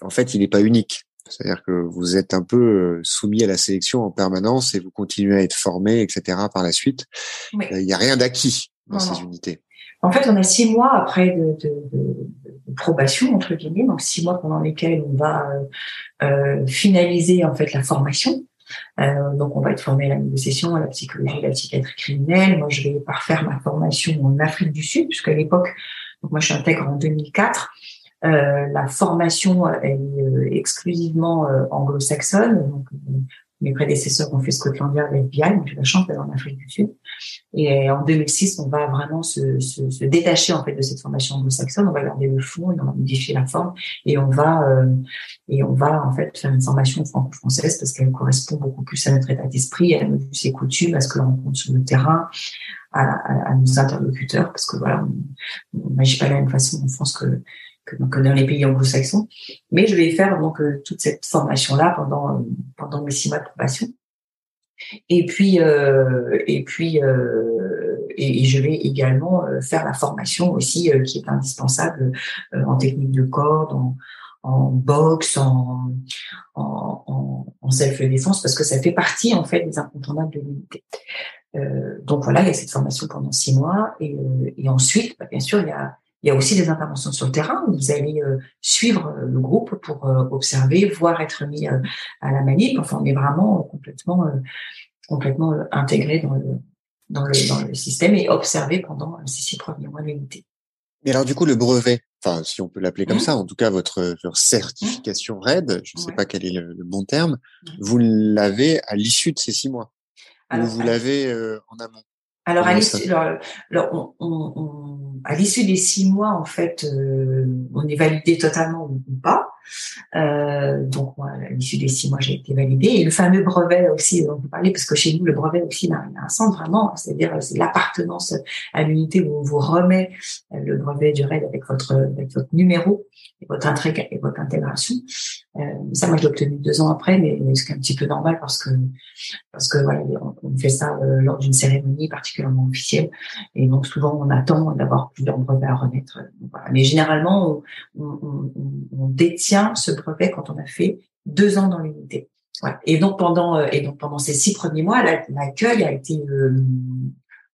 en fait, il n'est pas unique. C'est-à-dire que vous êtes un peu soumis à la sélection en permanence et vous continuez à être formé, etc. par la suite. Il n'y a rien d'acquis dans ces unités. En fait, on a six mois après de, de, de, probation entre guillemets, donc six mois pendant lesquels on va euh, finaliser en fait la formation. Euh, donc, on va être formé à la négociation, à la psychologie, à la psychiatrie criminelle. Moi, je vais parfaire ma formation en Afrique du Sud, puisqu'à l'époque, donc moi, je suis intègre en 2004. Euh, la formation est euh, exclusivement euh, anglo-saxonne. Donc, mes prédécesseurs ont fait Scotland Yard et donc j'ai la chance d'être en Afrique du Sud. Et en 2006, on va vraiment se, se, se détacher en fait de cette formation anglo-saxonne. On va garder le fond, on va modifier la forme, et on va euh, et on va en fait faire une formation franco-française parce qu'elle correspond beaucoup plus à notre état d'esprit, à nos coutumes, à ce que l'on rencontre sur le terrain, à, à, à, nos interlocuteurs, parce que voilà, on n'agit pas de la même façon en France que que, dans les pays anglo-saxons. Mais je vais faire donc euh, toute cette formation-là pendant pendant mes six mois de probation. Et puis euh, et puis euh, et, je vais également faire la formation aussi qui est indispensable en technique de corde, en, en boxe, en, en, en self-défense, parce que ça fait partie en fait des incontournables de l'unité. Euh, donc voilà, il y a cette formation pendant six mois, et, et ensuite, bah, bien sûr, il y a il y a aussi des interventions sur le terrain. Vous allez euh, suivre euh, le groupe pour euh, observer, voire être mis à la manip. Enfin, on est vraiment complètement, complètement intégré dans le, dans le, dans le système et observer pendant ces six premiers mois de l'unité. Mais alors, du coup, le brevet, enfin, si on peut l'appeler comme mmh. ça, en tout cas, votre, certification RAID, je ne sais pas quel est le, bon terme, mmh. vous l'avez à l'issue de ces six mois. ou vous l'avez en amont? Alors, à l'issue, on, on, à l'issue des six mois, en fait, euh, on est validé totalement ou pas. Euh, donc, moi, à l'issue des six mois, j'ai été validée. Et le fameux brevet aussi, on peut parler, parce que chez nous, le brevet aussi a, un sens vraiment, c'est-à-dire c'est l'appartenance à l'unité où on vous remet le brevet du RAID avec votre, avec votre numéro et votre intégration. Euh, ça, moi, je l'ai obtenu deux ans après, mais, mais c'est un petit peu normal parce que parce que voilà, on, fait ça euh, lors d'une cérémonie particulièrement officielle, et donc souvent on attend d'avoir plusieurs brevets à remettre. Mais généralement, on, on, on, détient ce brevet quand on a fait deux ans dans l'unité. Voilà. Et donc pendant euh, et donc pendant ces six premiers mois, l'accueil a été euh,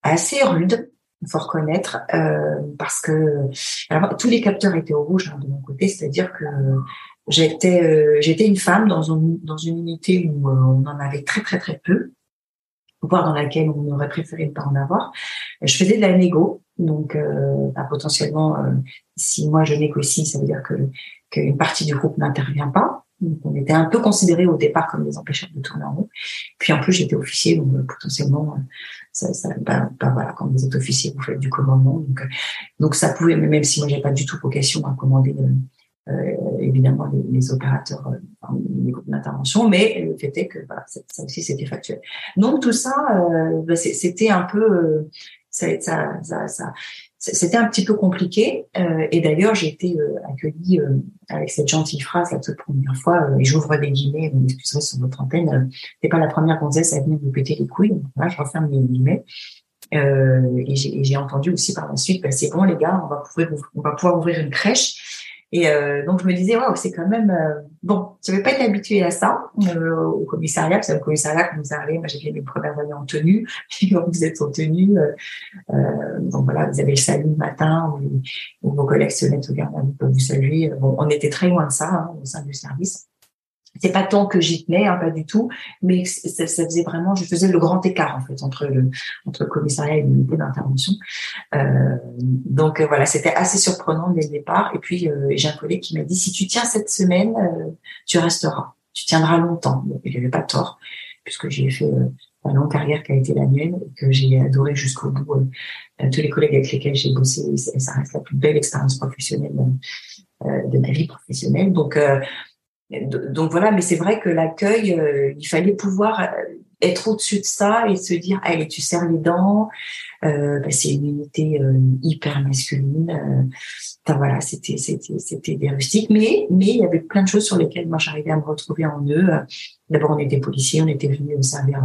assez rude il faut reconnaître, euh, parce que alors, tous les capteurs étaient au rouge hein, de mon côté, c'est-à-dire que j'étais euh, j'étais une femme dans une dans une unité où euh, on en avait très très très peu, voire dans laquelle on aurait préféré ne pas en avoir. Je faisais de la négo, donc euh, bah, potentiellement si moi je négocie, ça veut dire que qu'une partie du groupe n'intervient pas. Donc, on était un peu considérés au départ comme des empêcheurs de tourner en rond. Puis en plus, j'étais officier, donc potentiellement, ça, ça ben, ben, voilà, quand vous êtes officier, vous faites du commandement. Donc, donc ça pouvait, même si moi j'ai pas du tout vocation à commander euh, évidemment les, les opérateurs, euh, les groupes d'intervention, mais le fait est que voilà, ça, aussi c'était factuel. Donc tout ça, euh, ben, c'était un peu, euh, ça, ça, ça, c'était un petit peu compliqué. Euh, et d'ailleurs, j'ai été euh, accueillie euh, avec cette gentille phrase la toute première fois, et j'ouvre des guillemets, vous m'excuserez sur votre antenne, c'est pas la première gonzesse à venir vous péter les couilles. Voilà, je referme les guillemets. et j'ai entendu aussi par la suite, bah, c'est bon les gars, on va pouvoir, on va pouvoir ouvrir une crèche. Et euh, donc je me disais waouh c'est quand même euh, bon je vais pas être habituée à ça euh, au commissariat parce que le commissariat quand vous arrivez moi j'ai fait mes premières années en tenue. Puis quand vous êtes en tenue donc voilà vous avez le salut le matin où, vos collègues se mettent au garde à vous saluer. Bon on était très loin de ça hein, au sein du service c'est pas tant que j'y tenais, hein, pas du tout, mais ça, ça, faisait vraiment, je faisais le grand écart en fait entre le entre le commissariat et l'unité d'intervention. Euh, donc euh, voilà, c'était assez surprenant dès le départ. Et puis euh, j'ai un collègue qui m'a dit si tu tiens cette semaine, euh, tu resteras, tu tiendras longtemps. Bon, il avait pas tort puisque j'ai fait une longue carrière qui a été la mienne et que j'ai adoré jusqu'au bout. tous les collègues avec lesquels j'ai bossé, ça reste la plus belle expérience professionnelle de ma vie professionnelle. Donc donc voilà, mais c'est vrai que l'accueil, euh, il fallait pouvoir, euh, être au-dessus de ça et se dire, allez, tu serres les dents. Euh, bah, c'est une unité euh, hyper masculine. Euh, voilà, c'était c'était c'était des rustiques, mais mais il y avait plein de choses sur lesquelles moi j'arrivais à me retrouver en eux. D'abord, on était policiers, on était venus servir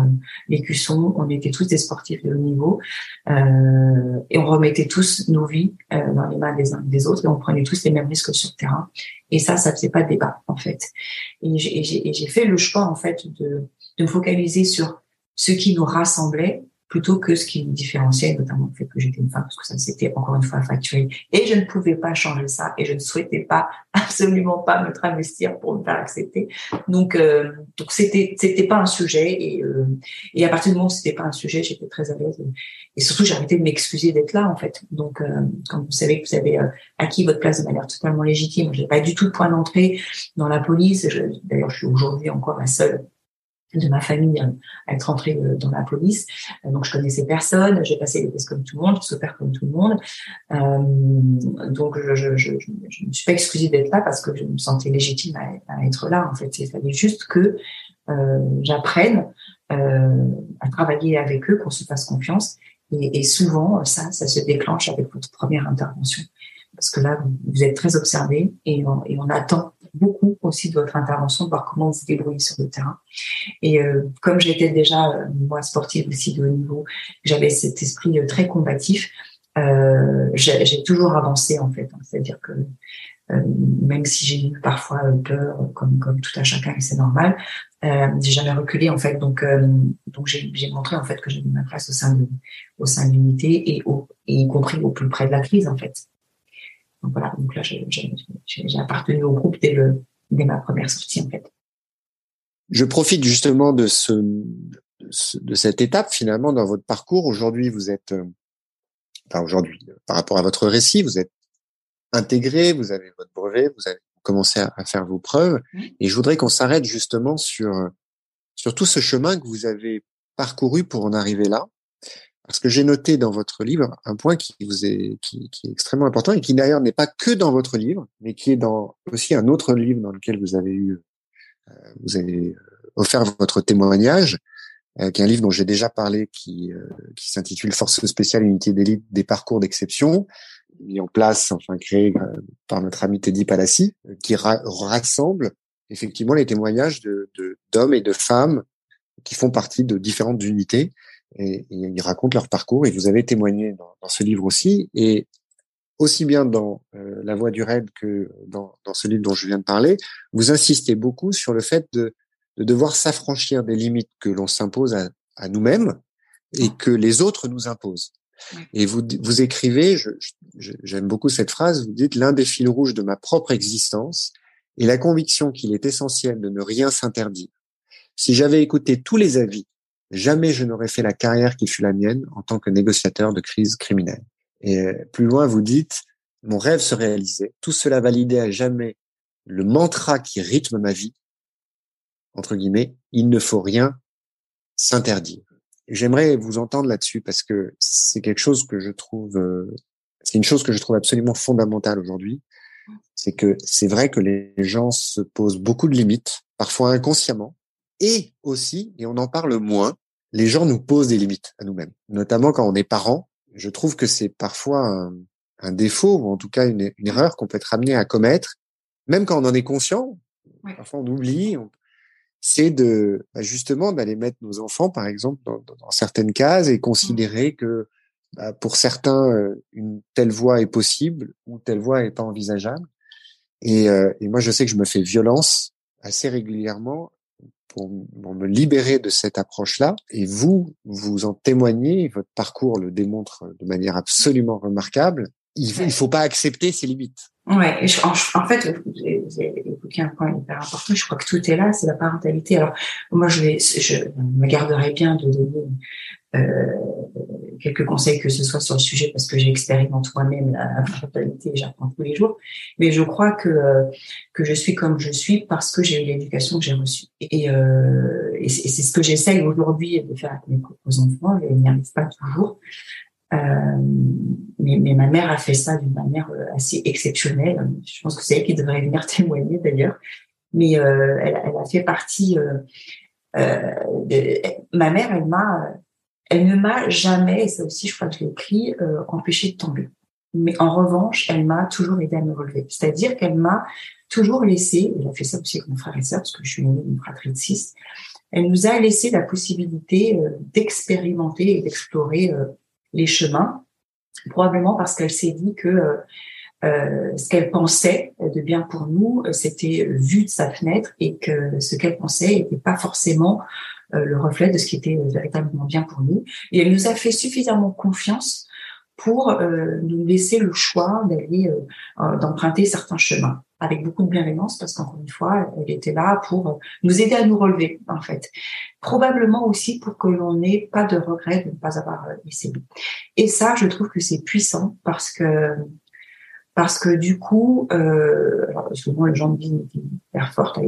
les cuissons, on était tous des sportifs de haut niveau, et on remettait tous nos vies dans les mains des uns des autres, et on prenait tous les mêmes risques sur le terrain. Et ça, ça faisait pas de débat en fait. Et j'ai fait le choix en fait de de me focaliser sur ce qui nous rassemblait plutôt que ce qui nous différenciait, notamment le fait que j'étais une femme, parce que ça c'était encore une fois factuel. Et je ne pouvais pas changer ça, et je ne souhaitais pas, absolument pas me travestir pour me faire accepter. Donc, euh, donc c'était c'était pas un sujet, et euh, et à partir du moment où c'était pas un sujet, j'étais très à l'aise. Et, surtout, j'ai arrêté de m'excuser d'être là, en fait. Donc, euh, quand vous savez que vous avez euh, acquis votre place de manière totalement légitime, j'ai pas du tout de point d'entrée dans la police. D'ailleurs, je suis aujourd'hui encore la seule de ma famille à être entrée euh, dans la police. Euh, donc je connaissais personne, j'ai passé les tests comme tout le monde, je s'opère comme tout le monde. Euh, donc je, je, je, je, me suis pas excusée d'être là parce que je me sentais légitime à, être là. En fait, il fallait juste que euh, j'apprenne euh, à travailler avec eux, qu'on se fasse confiance. Et, souvent, ça, ça se déclenche avec votre première intervention. Parce que là, vous, êtes très observé et et on attend beaucoup aussi de votre intervention, de voir comment vous débrouillez sur le terrain. Et euh, comme j'étais déjà euh, moi sportive aussi de haut niveau, j'avais cet esprit euh, très combatif. Euh, j'ai toujours avancé en fait, hein. c'est-à-dire que euh, même si j'ai eu parfois peur, comme comme tout à chacun, et c'est normal, euh, j'ai jamais reculé en fait. Donc donc j'ai montré en fait que j'avais ma place au sein de au sein de l'unité et et y compris au plus près de la crise en fait. Donc voilà, donc là, j'ai appartenu au groupe dès, le, dès ma première sortie, en fait. Je profite justement de ce, de cette étape finalement dans votre parcours. Aujourd'hui, vous êtes, euh, enfin aujourd'hui, par rapport à votre récit, vous êtes intégré, vous avez votre brevet, vous avez commencé à, faire vos preuves. Et je voudrais qu'on s'arrête justement sur sur tout ce chemin que vous avez parcouru pour en arriver là. Parce que j'ai noté dans votre livre un point qui vous est qui, qui est extrêmement important et qui d'ailleurs n'est pas que dans votre livre, mais qui est dans aussi un autre livre dans lequel vous avez eu euh, vous avez euh, offert votre témoignage, euh, qui est un livre dont j'ai déjà parlé, qui qui s'intitule Force spéciale unité d'élite des parcours d'exception, mis en place, enfin créé par notre ami Teddy Palassi, qui rassemble effectivement les témoignages de d'hommes et de femmes qui font partie de différentes unités et, ils racontent leur parcours et vous avez témoigné dans, dans ce livre aussi et aussi bien dans euh, La Voix du raid que dans, dans, ce livre dont je viens de parler, vous insistez beaucoup sur le fait de, de devoir s'affranchir des limites que l'on s'impose à, à nous-mêmes et que les autres nous imposent. Et vous, vous écrivez, j'aime beaucoup cette phrase, vous dites l'un des fils rouges de ma propre existence est la conviction qu'il est essentiel de ne rien s'interdire. Si j'avais écouté tous les avis jamais je n'aurais fait la carrière qui fut la mienne en tant que négociateur de crise criminelle. Et euh, plus loin, vous dites, mon rêve se réalisait. Tout cela validait à jamais le mantra qui rythme ma vie. Entre guillemets, il ne faut rien s'interdire. J'aimerais vous entendre là-dessus parce que c'est quelque chose que je trouve, euh, c'est une chose que je trouve absolument fondamentale aujourd'hui. C'est que c'est vrai que les gens se posent beaucoup de limites, parfois inconsciemment, et aussi, et on en parle moins, les gens nous posent des limites à nous-mêmes, notamment quand on est parent. Je trouve que c'est parfois un, défaut ou en tout cas une, erreur qu'on peut être amené à commettre, même quand on en est conscient. Parfois on oublie. c'est de bah, justement d'aller mettre nos enfants, par exemple, dans, certaines cases et considérer que bah, pour certains euh, une telle voie est possible ou telle voie est pas envisageable. Et, euh, et moi, je sais que je me fais violence assez régulièrement pour, me libérer de cette approche-là. Et vous, vous en témoignez, votre parcours le démontre de manière absolument remarquable. Il ne faut pas accepter ses limites. Ouais, en, en, fait, vous avez évoqué un point hyper important. Je crois que tout est là, c'est la parentalité. Alors, moi, je, vais, je me garderai bien de donner euh, quelques conseils que ce soit sur le sujet parce que j'expérimente moi-même la parentalité et j'apprends tous les jours. Mais je crois que euh, que je suis comme je suis parce que j'ai eu l'éducation que j'ai reçue. Et, euh, et c'est ce que j'essaye aujourd'hui de faire avec mes propres enfants. Je n'y arrive pas toujours. Euh, mais, mais, ma mère a fait ça d'une manière euh, assez exceptionnelle. Je pense que c'est elle qui devrait venir témoigner d'ailleurs. Mais euh, elle, elle, a fait partie ma mère, elle m'a, elle ne m'a jamais, et ça aussi, je crois que je l'ai écrit, empêché de tomber. Mais en revanche, elle m'a toujours aidé à me relever. C'est-à-dire qu'elle m'a toujours laissé, elle a fait ça aussi avec mon frère et sœur, parce que je suis une fratrie de six, elle nous a laissé la possibilité d'expérimenter et d'explorer les chemins, probablement parce qu'elle s'est dit que euh, euh, ce qu'elle pensait de bien pour nous, euh, c'était vu de sa fenêtre et que ce qu'elle pensait n'était pas forcément le reflet de ce qui était véritablement bien pour nous. Et elle nous a fait suffisamment confiance pour nous laisser le choix d'aller d'emprunter certains chemins avec beaucoup de bienveillance parce qu'encore une fois, elle était là pour nous aider à nous relever, en fait. Probablement aussi pour que l'on n'ait pas de regret de ne pas avoir euh, essayé. Et ça, je trouve que c'est puissant parce que parce que du coup, euh, souvent les gens me disent hyper forte, a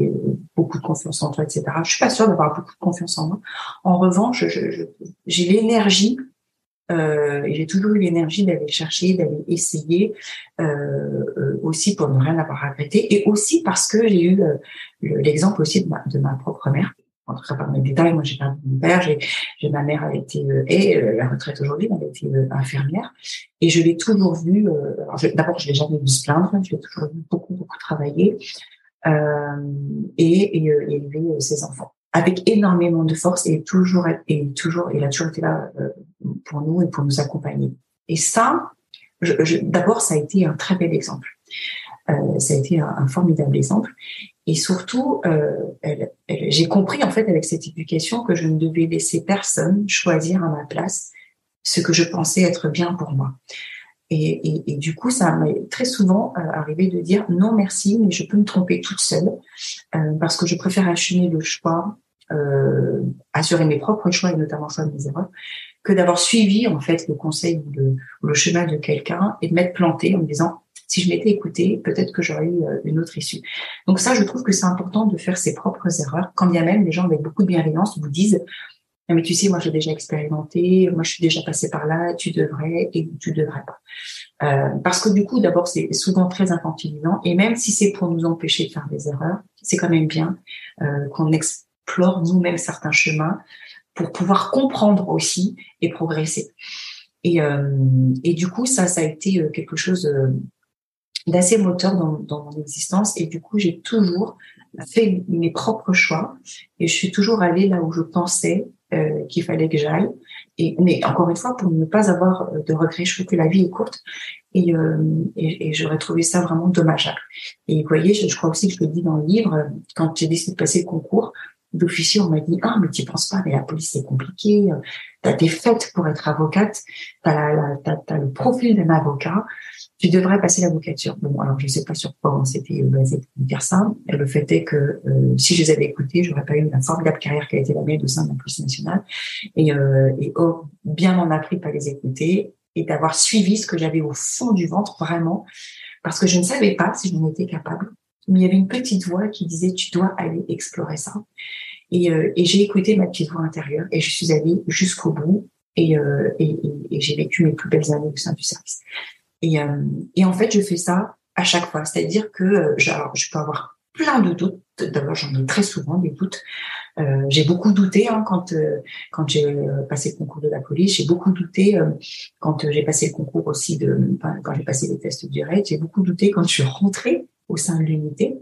beaucoup de confiance en toi, etc. Je suis pas sûre d'avoir beaucoup de confiance en moi. En revanche, j'ai l'énergie euh, et j'ai toujours eu l'énergie d'aller chercher, d'aller essayer, euh, euh, aussi pour ne rien avoir regretté, et aussi parce que j'ai eu l'exemple aussi de ma, de ma propre mère. En tout cas, par mes détails, moi j'ai perdu mon père, j'ai ma mère a été et la retraite aujourd'hui, elle a été infirmière, et je l'ai toujours vue. D'abord, je l'ai jamais vu se plaindre, je l'ai toujours vu beaucoup beaucoup travailler et, et élever ses enfants avec énormément de force et toujours et toujours il a toujours été là euh, pour nous et pour nous accompagner. Et ça, d'abord, ça a été un très bel exemple. Euh, ça a été un, formidable exemple. Et surtout, euh, j'ai compris en fait avec cette éducation que je ne devais laisser personne choisir à ma place ce que je pensais être bien pour moi. Et, du coup, ça m'est très souvent euh, arrivé de dire non merci, mais je peux me tromper toute seule euh, parce que je préfère assumer le choix, euh, assurer mes propres choix et notamment choix de mes erreurs, que d'avoir suivi en fait le conseil ou le, chemin de quelqu'un et de m'être planté en me disant si je m'étais écouté, peut-être que j'aurais eu une autre issue. Donc ça, je trouve que c'est important de faire ses propres erreurs, quand bien même les gens avec beaucoup de bienveillance vous disent mais tu sais, moi j'ai déjà expérimenté, moi je suis déjà passé par là, tu devrais et tu devrais pas. Euh, parce que du coup, d'abord, c'est souvent très infantilisant, et même si c'est pour nous empêcher de faire des erreurs, c'est quand même bien euh, qu'on explore nous-mêmes certains chemins pour pouvoir comprendre aussi et progresser. Et, euh, et du coup, ça, ça a été quelque chose d'assez moteur dans, dans mon existence, et du coup, j'ai toujours fait mes propres choix, et je suis toujours allée là où je pensais euh, qu'il fallait que j'aille. Et mais encore une fois, pour ne pas avoir euh, de regrets, je trouve que la vie est courte et, euh, et, et j'aurais trouvé ça vraiment dommageable. Et vous voyez, je, crois aussi que je le dis dans le livre, quand j'ai décidé de passer le concours d'officier, on m'a dit ah mais tu penses pas, mais la police c'est compliqué. T'as des faite pour être avocate, t'as, la, t'as le profil d'un avocat tu devrais passer l'avocature. Bon, alors je ne sais pas sur quoi on s'était basé pour dire ça. le fait est que euh, si je les avais écoutés, j'aurais pas eu la formidable carrière qui a été la mienne au sein de la police nationale. Et, euh, et oh, bien m'en a pris pas les écouter et d'avoir suivi ce que j'avais au fond du ventre vraiment, parce que je ne savais pas si je m'en étais capable. Mais il y avait une petite voix qui disait tu dois aller explorer ça. Et, euh, et j'ai écouté ma petite voix intérieure et je suis allée jusqu'au bout et, euh, et, et j'ai vécu mes plus belles années au sein du service. Et, euh, et en fait, je fais ça à chaque fois. C'est-à-dire que euh, je peux avoir plein de doutes. D'abord, j'en ai très souvent des doutes. Euh, j'ai beaucoup douté hein, quand quand j'ai passé le concours de la police. J'ai beaucoup douté quand j'ai passé le concours aussi de quand j'ai passé les tests du RAID. J'ai beaucoup douté quand je suis rentrée au sein de l'unité.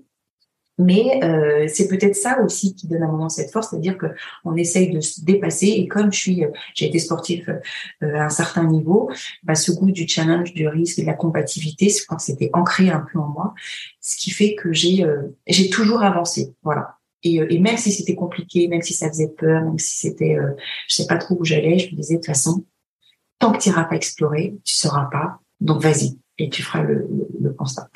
Mais euh, c'est peut-être ça aussi qui donne à un moment cette force, c'est-à-dire que on essaye de se dépasser. Et comme je suis, euh, j'ai été sportif euh, à un certain niveau, bah, ce goût du challenge, du risque de la combativité, je que c'était ancré un peu en moi, ce qui fait que j'ai j'ai toujours avancé. Voilà. Et, et même si c'était compliqué, même si ça faisait peur, même si c'était, je sais pas trop où j'allais, je me disais de toute façon, tant que tu n'iras pas explorer, tu sauras pas. Donc vas-y et tu feras le, le constat.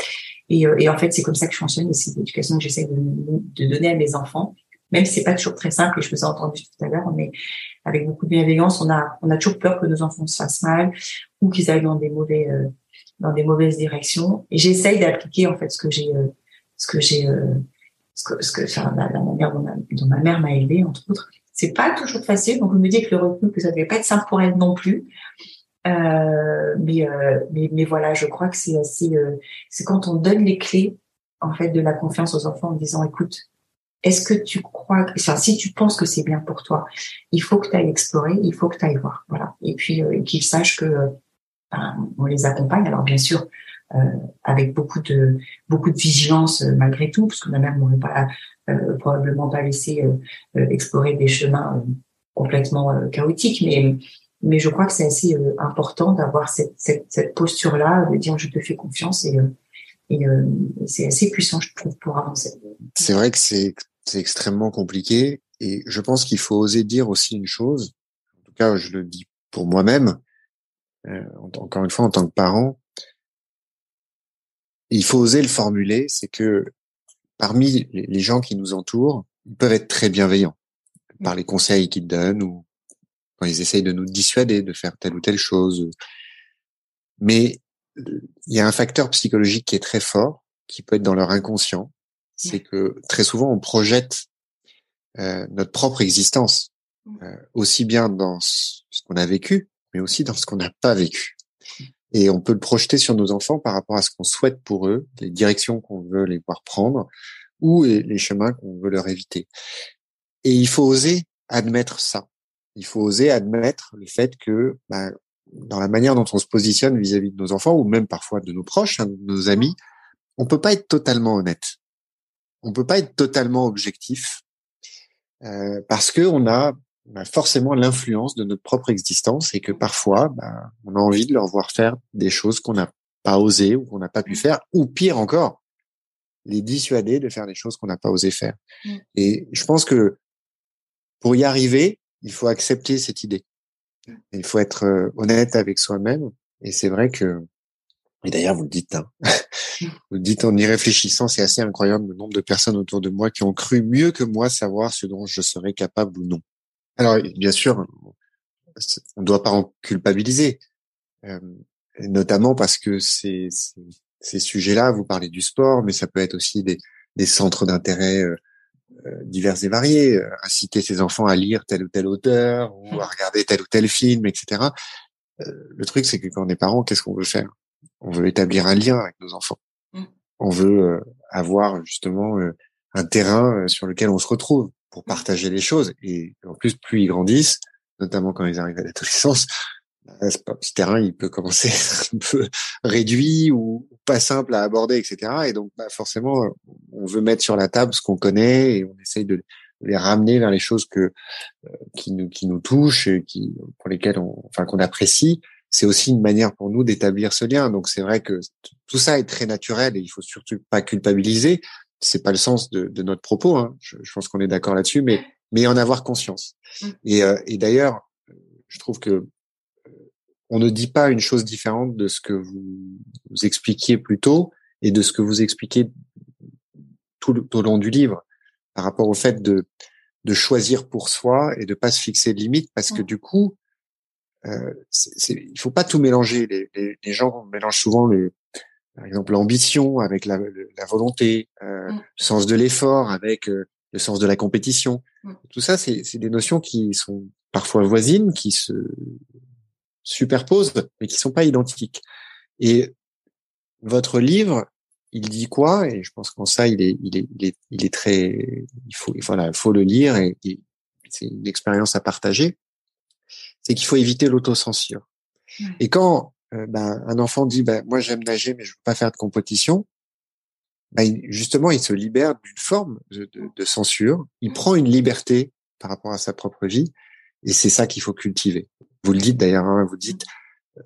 Et, euh, et en fait, c'est comme ça que je fonctionne et c'est l'éducation que j'essaie de, de, donner à mes enfants, même si c'est pas toujours très simple. Et je vous ai entendu tout à l'heure, mais avec beaucoup de bienveillance, on a on a toujours peur que nos enfants se fassent mal ou qu'ils aillent dans des mauvais euh, dans des mauvaises directions. Et j'essaye d'appliquer en fait ce que j'ai euh, ce que j'ai ce que ce que enfin, la, manière dont ma, dont ma mère m'a élevée entre autres. C'est pas toujours facile, donc je me dis que le recul que ça devait pas être simple pour elle non plus. Euh, mais, euh, mais, mais voilà, je crois que c'est assez, euh, c'est quand on donne les clés en fait de la confiance aux enfants en disant écoute, est-ce que tu crois, enfin, si tu penses que c'est bien pour toi, il faut que tu ailles explorer, il faut que tu ailles voir, voilà. Et puis euh, qu'ils sachent que ben, on les accompagne. Alors bien sûr, euh, avec beaucoup de beaucoup de vigilance euh, malgré tout, parce que ma mère m'aurait pas euh, probablement pas laissé explorer des chemins complètement chaotiques, mais mais je crois que c'est assez important d'avoir cette, cette, cette posture là, de dire je te fais confiance et et c'est assez puissant, je trouve, pour avancer. C'est vrai que c'est c'est extrêmement compliqué et je pense qu'il faut oser dire aussi une chose. En tout cas, je le dis pour moi-même. Euh, encore une fois, en tant que parent, il faut oser le formuler, c'est que parmi les gens qui nous entourent, ils peuvent être très bienveillants par les conseils qu'ils donnent ou quand ils essayent de nous dissuader de faire telle ou telle chose. Mais il y a un facteur psychologique qui est très fort, qui peut être dans leur inconscient, c'est que très souvent on projette euh, notre propre existence, euh, aussi bien dans ce qu'on a vécu, mais aussi dans ce qu'on n'a pas vécu. Et on peut le projeter sur nos enfants par rapport à ce qu'on souhaite pour eux, les directions qu'on veut les voir prendre ou les chemins qu'on veut leur éviter. Et il faut oser admettre ça. Il faut oser admettre le fait que bah, dans la manière dont on se positionne vis-à-vis de nos enfants ou même parfois de nos proches, hein, de nos amis, on peut pas être totalement honnête. On peut pas être totalement objectif euh, parce que on a bah, forcément l'influence de notre propre existence et que parfois, bah, on a envie de leur voir faire des choses qu'on n'a pas osé ou qu'on n'a pas pu faire, ou pire encore, les dissuader de faire des choses qu'on n'a pas osé faire. Mm. Et je pense que pour y arriver, il faut accepter cette idée. Il faut être euh, honnête avec soi-même. Et c'est vrai que, et d'ailleurs vous le dites, hein, vous le dites en y réfléchissant, c'est assez incroyable le nombre de personnes autour de moi qui ont cru mieux que moi savoir ce dont je serais capable ou non. Alors, bien sûr, on ne doit pas en culpabiliser, euh, notamment parce que ces, sujets-là, vous parlez du sport, mais ça peut être aussi des, centres d'intérêt euh, divers et variés, inciter ses enfants à lire tel ou tel auteur ou à regarder tel ou tel film, etc. le truc, c'est que quand on est parent, qu'est-ce qu'on veut faire? On veut établir un lien avec nos enfants. Mmh. On veut avoir justement un terrain sur lequel on se retrouve pour mmh. partager les choses. Et en plus, plus ils grandissent, notamment quand ils arrivent à l'adolescence, ce terrain, il peut commencer un peu réduit ou pas simple à aborder, etc. Et donc, bah, forcément, on veut mettre sur la table ce qu'on connaît et on essaye de les ramener vers les choses que euh, qui nous qui nous touchent, et qui pour lesquelles on, enfin qu'on apprécie. C'est aussi une manière pour nous d'établir ce lien. Donc c'est vrai que tout ça est très naturel et il faut surtout pas culpabiliser c'est pas le sens de, de notre propos. Hein. Je, je, pense qu'on est d'accord là-dessus, mais mais en avoir conscience. Mmh. Et, euh, et d'ailleurs, je trouve que euh, on ne dit pas une chose différente de ce que vous, vous expliquiez plus tôt et de ce que vous expliquez tout, au long du livre par rapport au fait de de choisir pour soi et de pas se fixer de limites parce que du coup, euh, c'est, il faut pas tout mélanger. Les, les, les gens mélangent souvent les, par exemple l'ambition avec la, la volonté, euh, mm. le sens de l'effort avec euh, le sens de la compétition. Mm. Tout ça, c'est des notions qui sont parfois voisines, qui se superposent, mais qui sont pas identiques. Et votre livre, il dit quoi? Et je pense qu'en ça, il est, il est, il est, il est très, il faut, voilà, il faut le lire et, et c'est une expérience à partager. C'est qu'il faut éviter l'autocensure. Et quand euh, ben, un enfant dit ben, moi j'aime nager mais je veux pas faire de compétition, ben, justement il se libère d'une forme de, censure, il prend une liberté par rapport à sa propre vie et c'est ça qu'il faut cultiver. Vous le dites d'ailleurs, hein, vous dites euh,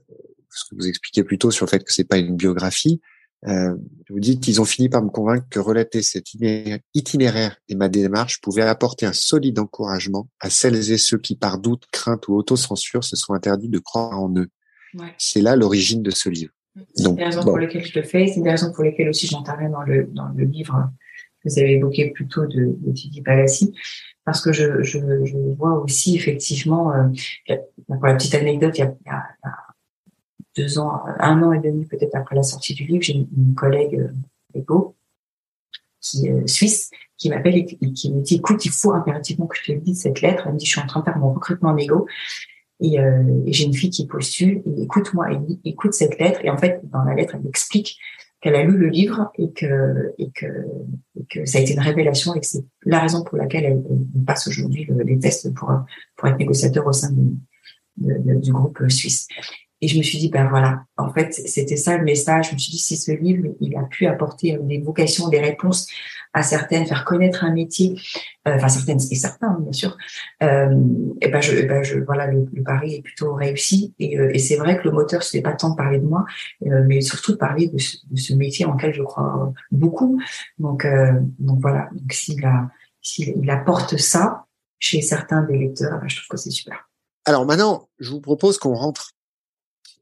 ce que vous expliquez plutôt sur le fait que c'est pas une biographie. Euh, vous dites ils ont fini par me convaincre que relater cet itinéraire et ma démarche pouvait apporter un solide encouragement à celles et ceux qui par doute, crainte ou autocensure se sont interdits de croire en eux. C'est là l'origine de ce livre. C'est une des raisons pour lesquelles je le fais. C'est une des raisons pour lesquelles aussi j'interviens dans le, dans le livre que vous avez évoqué plus tôt de, de Titi Palassi. Parce que je, je, je, vois aussi effectivement, euh, pour la petite anecdote, il y, a, il y, a, deux ans, un an et demi peut-être après la sortie du livre, j'ai une, collègue euh, qui euh, suisse qui m'appelle et qui me dit écoute il faut impérativement que je te lise cette lettre. Elle me dit je suis en train de faire mon recrutement en égo et, euh, et j'ai une fille qui postule, et écoute-moi, écoute cette lettre. Et en fait, dans la lettre, elle explique qu'elle a lu le livre et que, et ça a été une révélation et que c'est la raison pour laquelle elle, passe aujourd'hui les tests pour, être négociateur au sein du groupe suisse. Et je me suis dit, ben voilà, en fait, c'était ça le message. Je me suis dit, si ce livre, il a pu apporter des vocations, des réponses à certaines, faire connaître un métier, euh, enfin certaines et certains, bien sûr, euh, et ben je, et ben je, voilà, le, pari est plutôt réussi. Et, euh, et c'est vrai que le moteur, ce n'est pas tant de parler de moi, euh, mais surtout de parler de ce, de ce, métier en lequel je crois beaucoup. Donc, donc voilà, donc s'il a, s'il apporte ça chez certains des lecteurs, ben, je trouve que c'est super. Alors maintenant, je vous propose qu'on rentre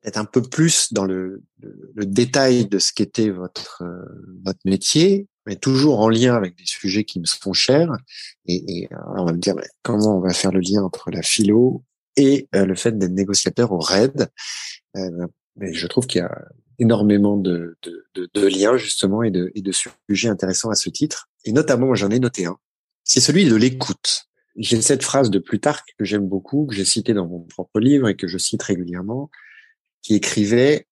être un peu plus dans le, le, détail de ce qu'était votre euh, votre métier, mais toujours en lien avec des sujets qui me sont chers. Et, et on va me dire comment on va faire le lien entre la philo et euh, le fait d'être négociateur au RAID? Euh, mais je trouve qu'il y a énormément de, de, de, de, liens justement et de, et de sujets intéressants à ce titre. Et notamment, j'en ai noté un. C'est celui de l'écoute. J'ai cette phrase de Plutarque que j'aime beaucoup, que j'ai citée dans mon propre livre et que je cite régulièrement qui écrivait,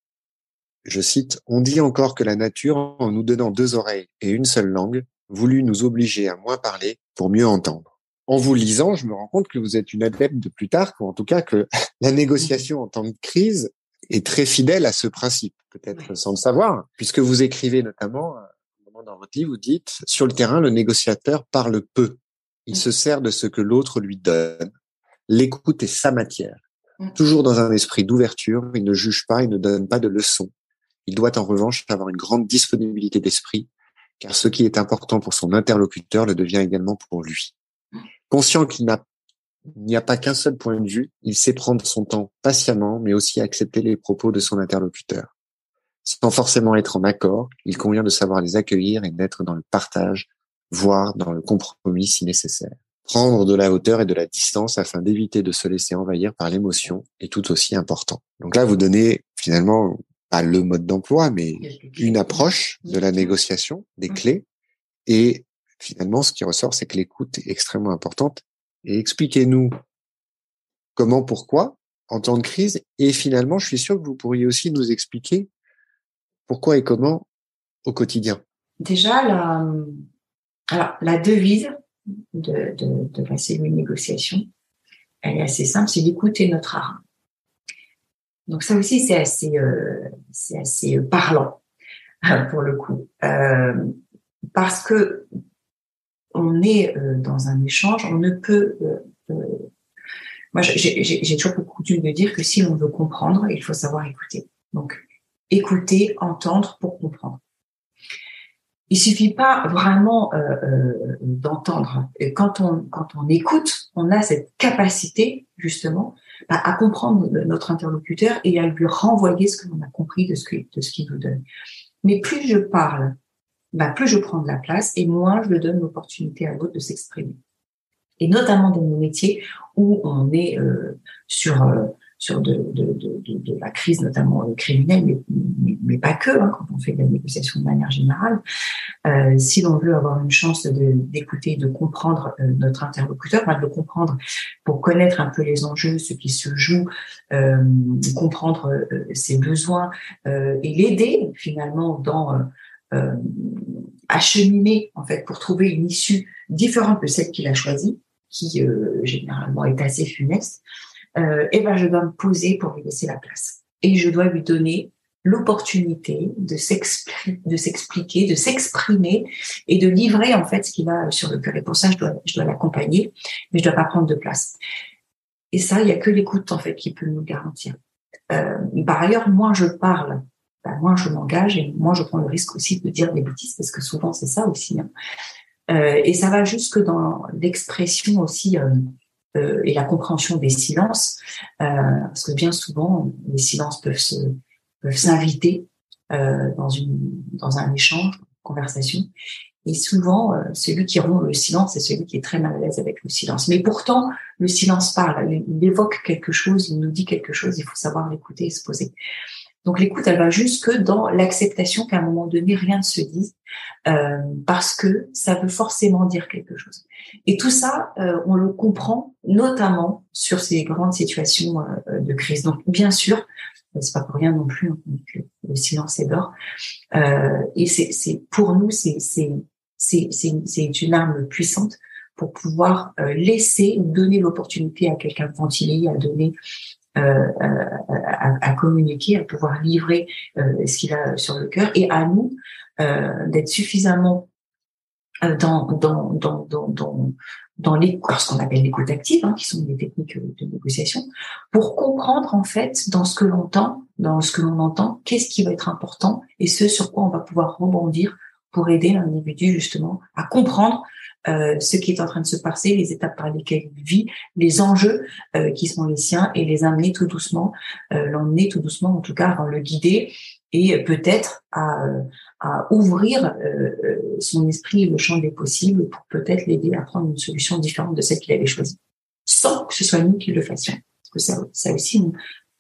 je cite, On dit encore que la nature, en nous donnant deux oreilles et une seule langue, voulut nous obliger à moins parler pour mieux entendre. En vous lisant, je me rends compte que vous êtes une adepte de Plutarque, ou en tout cas que la négociation en temps de crise est très fidèle à ce principe, peut-être sans le savoir, puisque vous écrivez notamment, dans votre livre, vous dites, sur le terrain, le négociateur parle peu. Il se sert de ce que l'autre lui donne. L'écoute est sa matière. Mm. Toujours dans un esprit d'ouverture, il ne juge pas, il ne donne pas de leçons. Il doit en revanche avoir une grande disponibilité d'esprit, car ce qui est important pour son interlocuteur le devient également pour lui. Conscient qu'il n'y a pas qu'un seul point de vue, il sait prendre son temps patiemment, mais aussi accepter les propos de son interlocuteur. Sans forcément être en accord, il convient de savoir les accueillir et d'être dans le partage, voire dans le compromis si nécessaire. Prendre de la hauteur et de la distance afin d'éviter de se laisser envahir par l'émotion est tout aussi important. Donc là, vous donnez finalement pas le mode d'emploi, mais une approche de la négociation, des clés. Et finalement, ce qui ressort, c'est que l'écoute est extrêmement importante. Et expliquez-nous comment, pourquoi, en temps de crise. Et finalement, je suis sûr que vous pourriez aussi nous expliquer pourquoi et comment au quotidien. Déjà, la, alors, la devise, de, de, de cellule négociation, elle est assez simple, c'est d'écouter notre art. Donc ça aussi, c'est assez, euh, assez parlant pour le coup, euh, parce que on est euh, dans un échange, on ne peut. Moi, j'ai toujours pour coutume de dire que si l'on veut comprendre, il faut savoir écouter. Donc, écouter, entendre pour. Il suffit pas vraiment euh, euh, d'entendre. Quand on quand on écoute, on a cette capacité justement bah, à comprendre notre interlocuteur et à lui renvoyer ce que l'on a compris de ce que de ce qu'il nous donne. Mais plus je parle, bah, plus je prends de la place et moins je donne l'opportunité à l'autre de s'exprimer. Et notamment dans nos métiers où on est euh, sur euh, sur de, la crise notamment euh, criminelle, mais, mais, pas que, hein, quand on fait de la négociation de manière générale. Euh, si l'on veut avoir une chance d'écouter, de, comprendre euh, notre interlocuteur, de le comprendre pour connaître un peu les enjeux, ce qui se joue, comprendre ses besoins et l'aider finalement dans acheminer en fait pour trouver une issue différente de celle qu'il a choisie, qui généralement est assez funeste euh, et ben je dois me poser pour lui laisser la place. Et je dois lui donner l'opportunité de s'expliquer, de s'exprimer et de livrer en fait ce qu'il a sur le cœur. Et pour ça, je dois, je dois l'accompagner, mais je dois pas prendre de place. Et ça, il y a que l'écoute en fait qui peut nous garantir. Euh, par ailleurs, moi je parle, ben, moi je m'engage et moi je prends le risque aussi de dire des bêtises parce que souvent c'est ça aussi. Hein. Euh, et ça va jusque dans l'expression aussi euh, euh, et la compréhension des silences, euh, parce que bien souvent les silences peuvent se peuvent s'inviter euh, dans une dans un échange, conversation, et souvent celui qui rompt le silence c'est celui qui est très mal à l'aise avec le silence. Mais pourtant le silence parle, il évoque quelque chose, il nous dit quelque chose, il faut savoir l'écouter et se poser. Donc l'écoute, elle va jusque dans l'acceptation qu'à un moment donné, rien ne se dise, euh, parce que ça veut forcément dire quelque chose. Et tout ça, euh, on le comprend notamment sur ces grandes situations euh, de crise. Donc bien sûr, c'est pas pour rien non plus hein, que le silence est d'or. et c'est pour nous, c'est une arme puissante pour pouvoir laisser ou donner l'opportunité à quelqu'un de ventiler, à donner euh, à, à, communiquer, à pouvoir livrer euh, ce qu'il a sur le cœur, et à nous euh, d'être suffisamment dans dans dans dans dans, dans les ce qu'on appelle l'écoute active, hein, qui sont des techniques de négociation, pour comprendre en fait dans ce que l'on entend, dans ce que l'on entend, qu'est-ce qui va être important et ce sur quoi on va pouvoir rebondir pour aider l'individu justement à comprendre euh, ce qui est en train de se passer, les étapes par lesquelles il vit, les enjeux euh, qui sont les siens et les amener tout doucement, euh, l'emmener tout doucement en tout cas, le guider et peut-être à, à, ouvrir son esprit, le champ des possibles pour peut-être l'aider à prendre une solution différente de celle qu'il avait choisie, sans que ce soit nous qui le fassions. Parce que ça, ça aussi,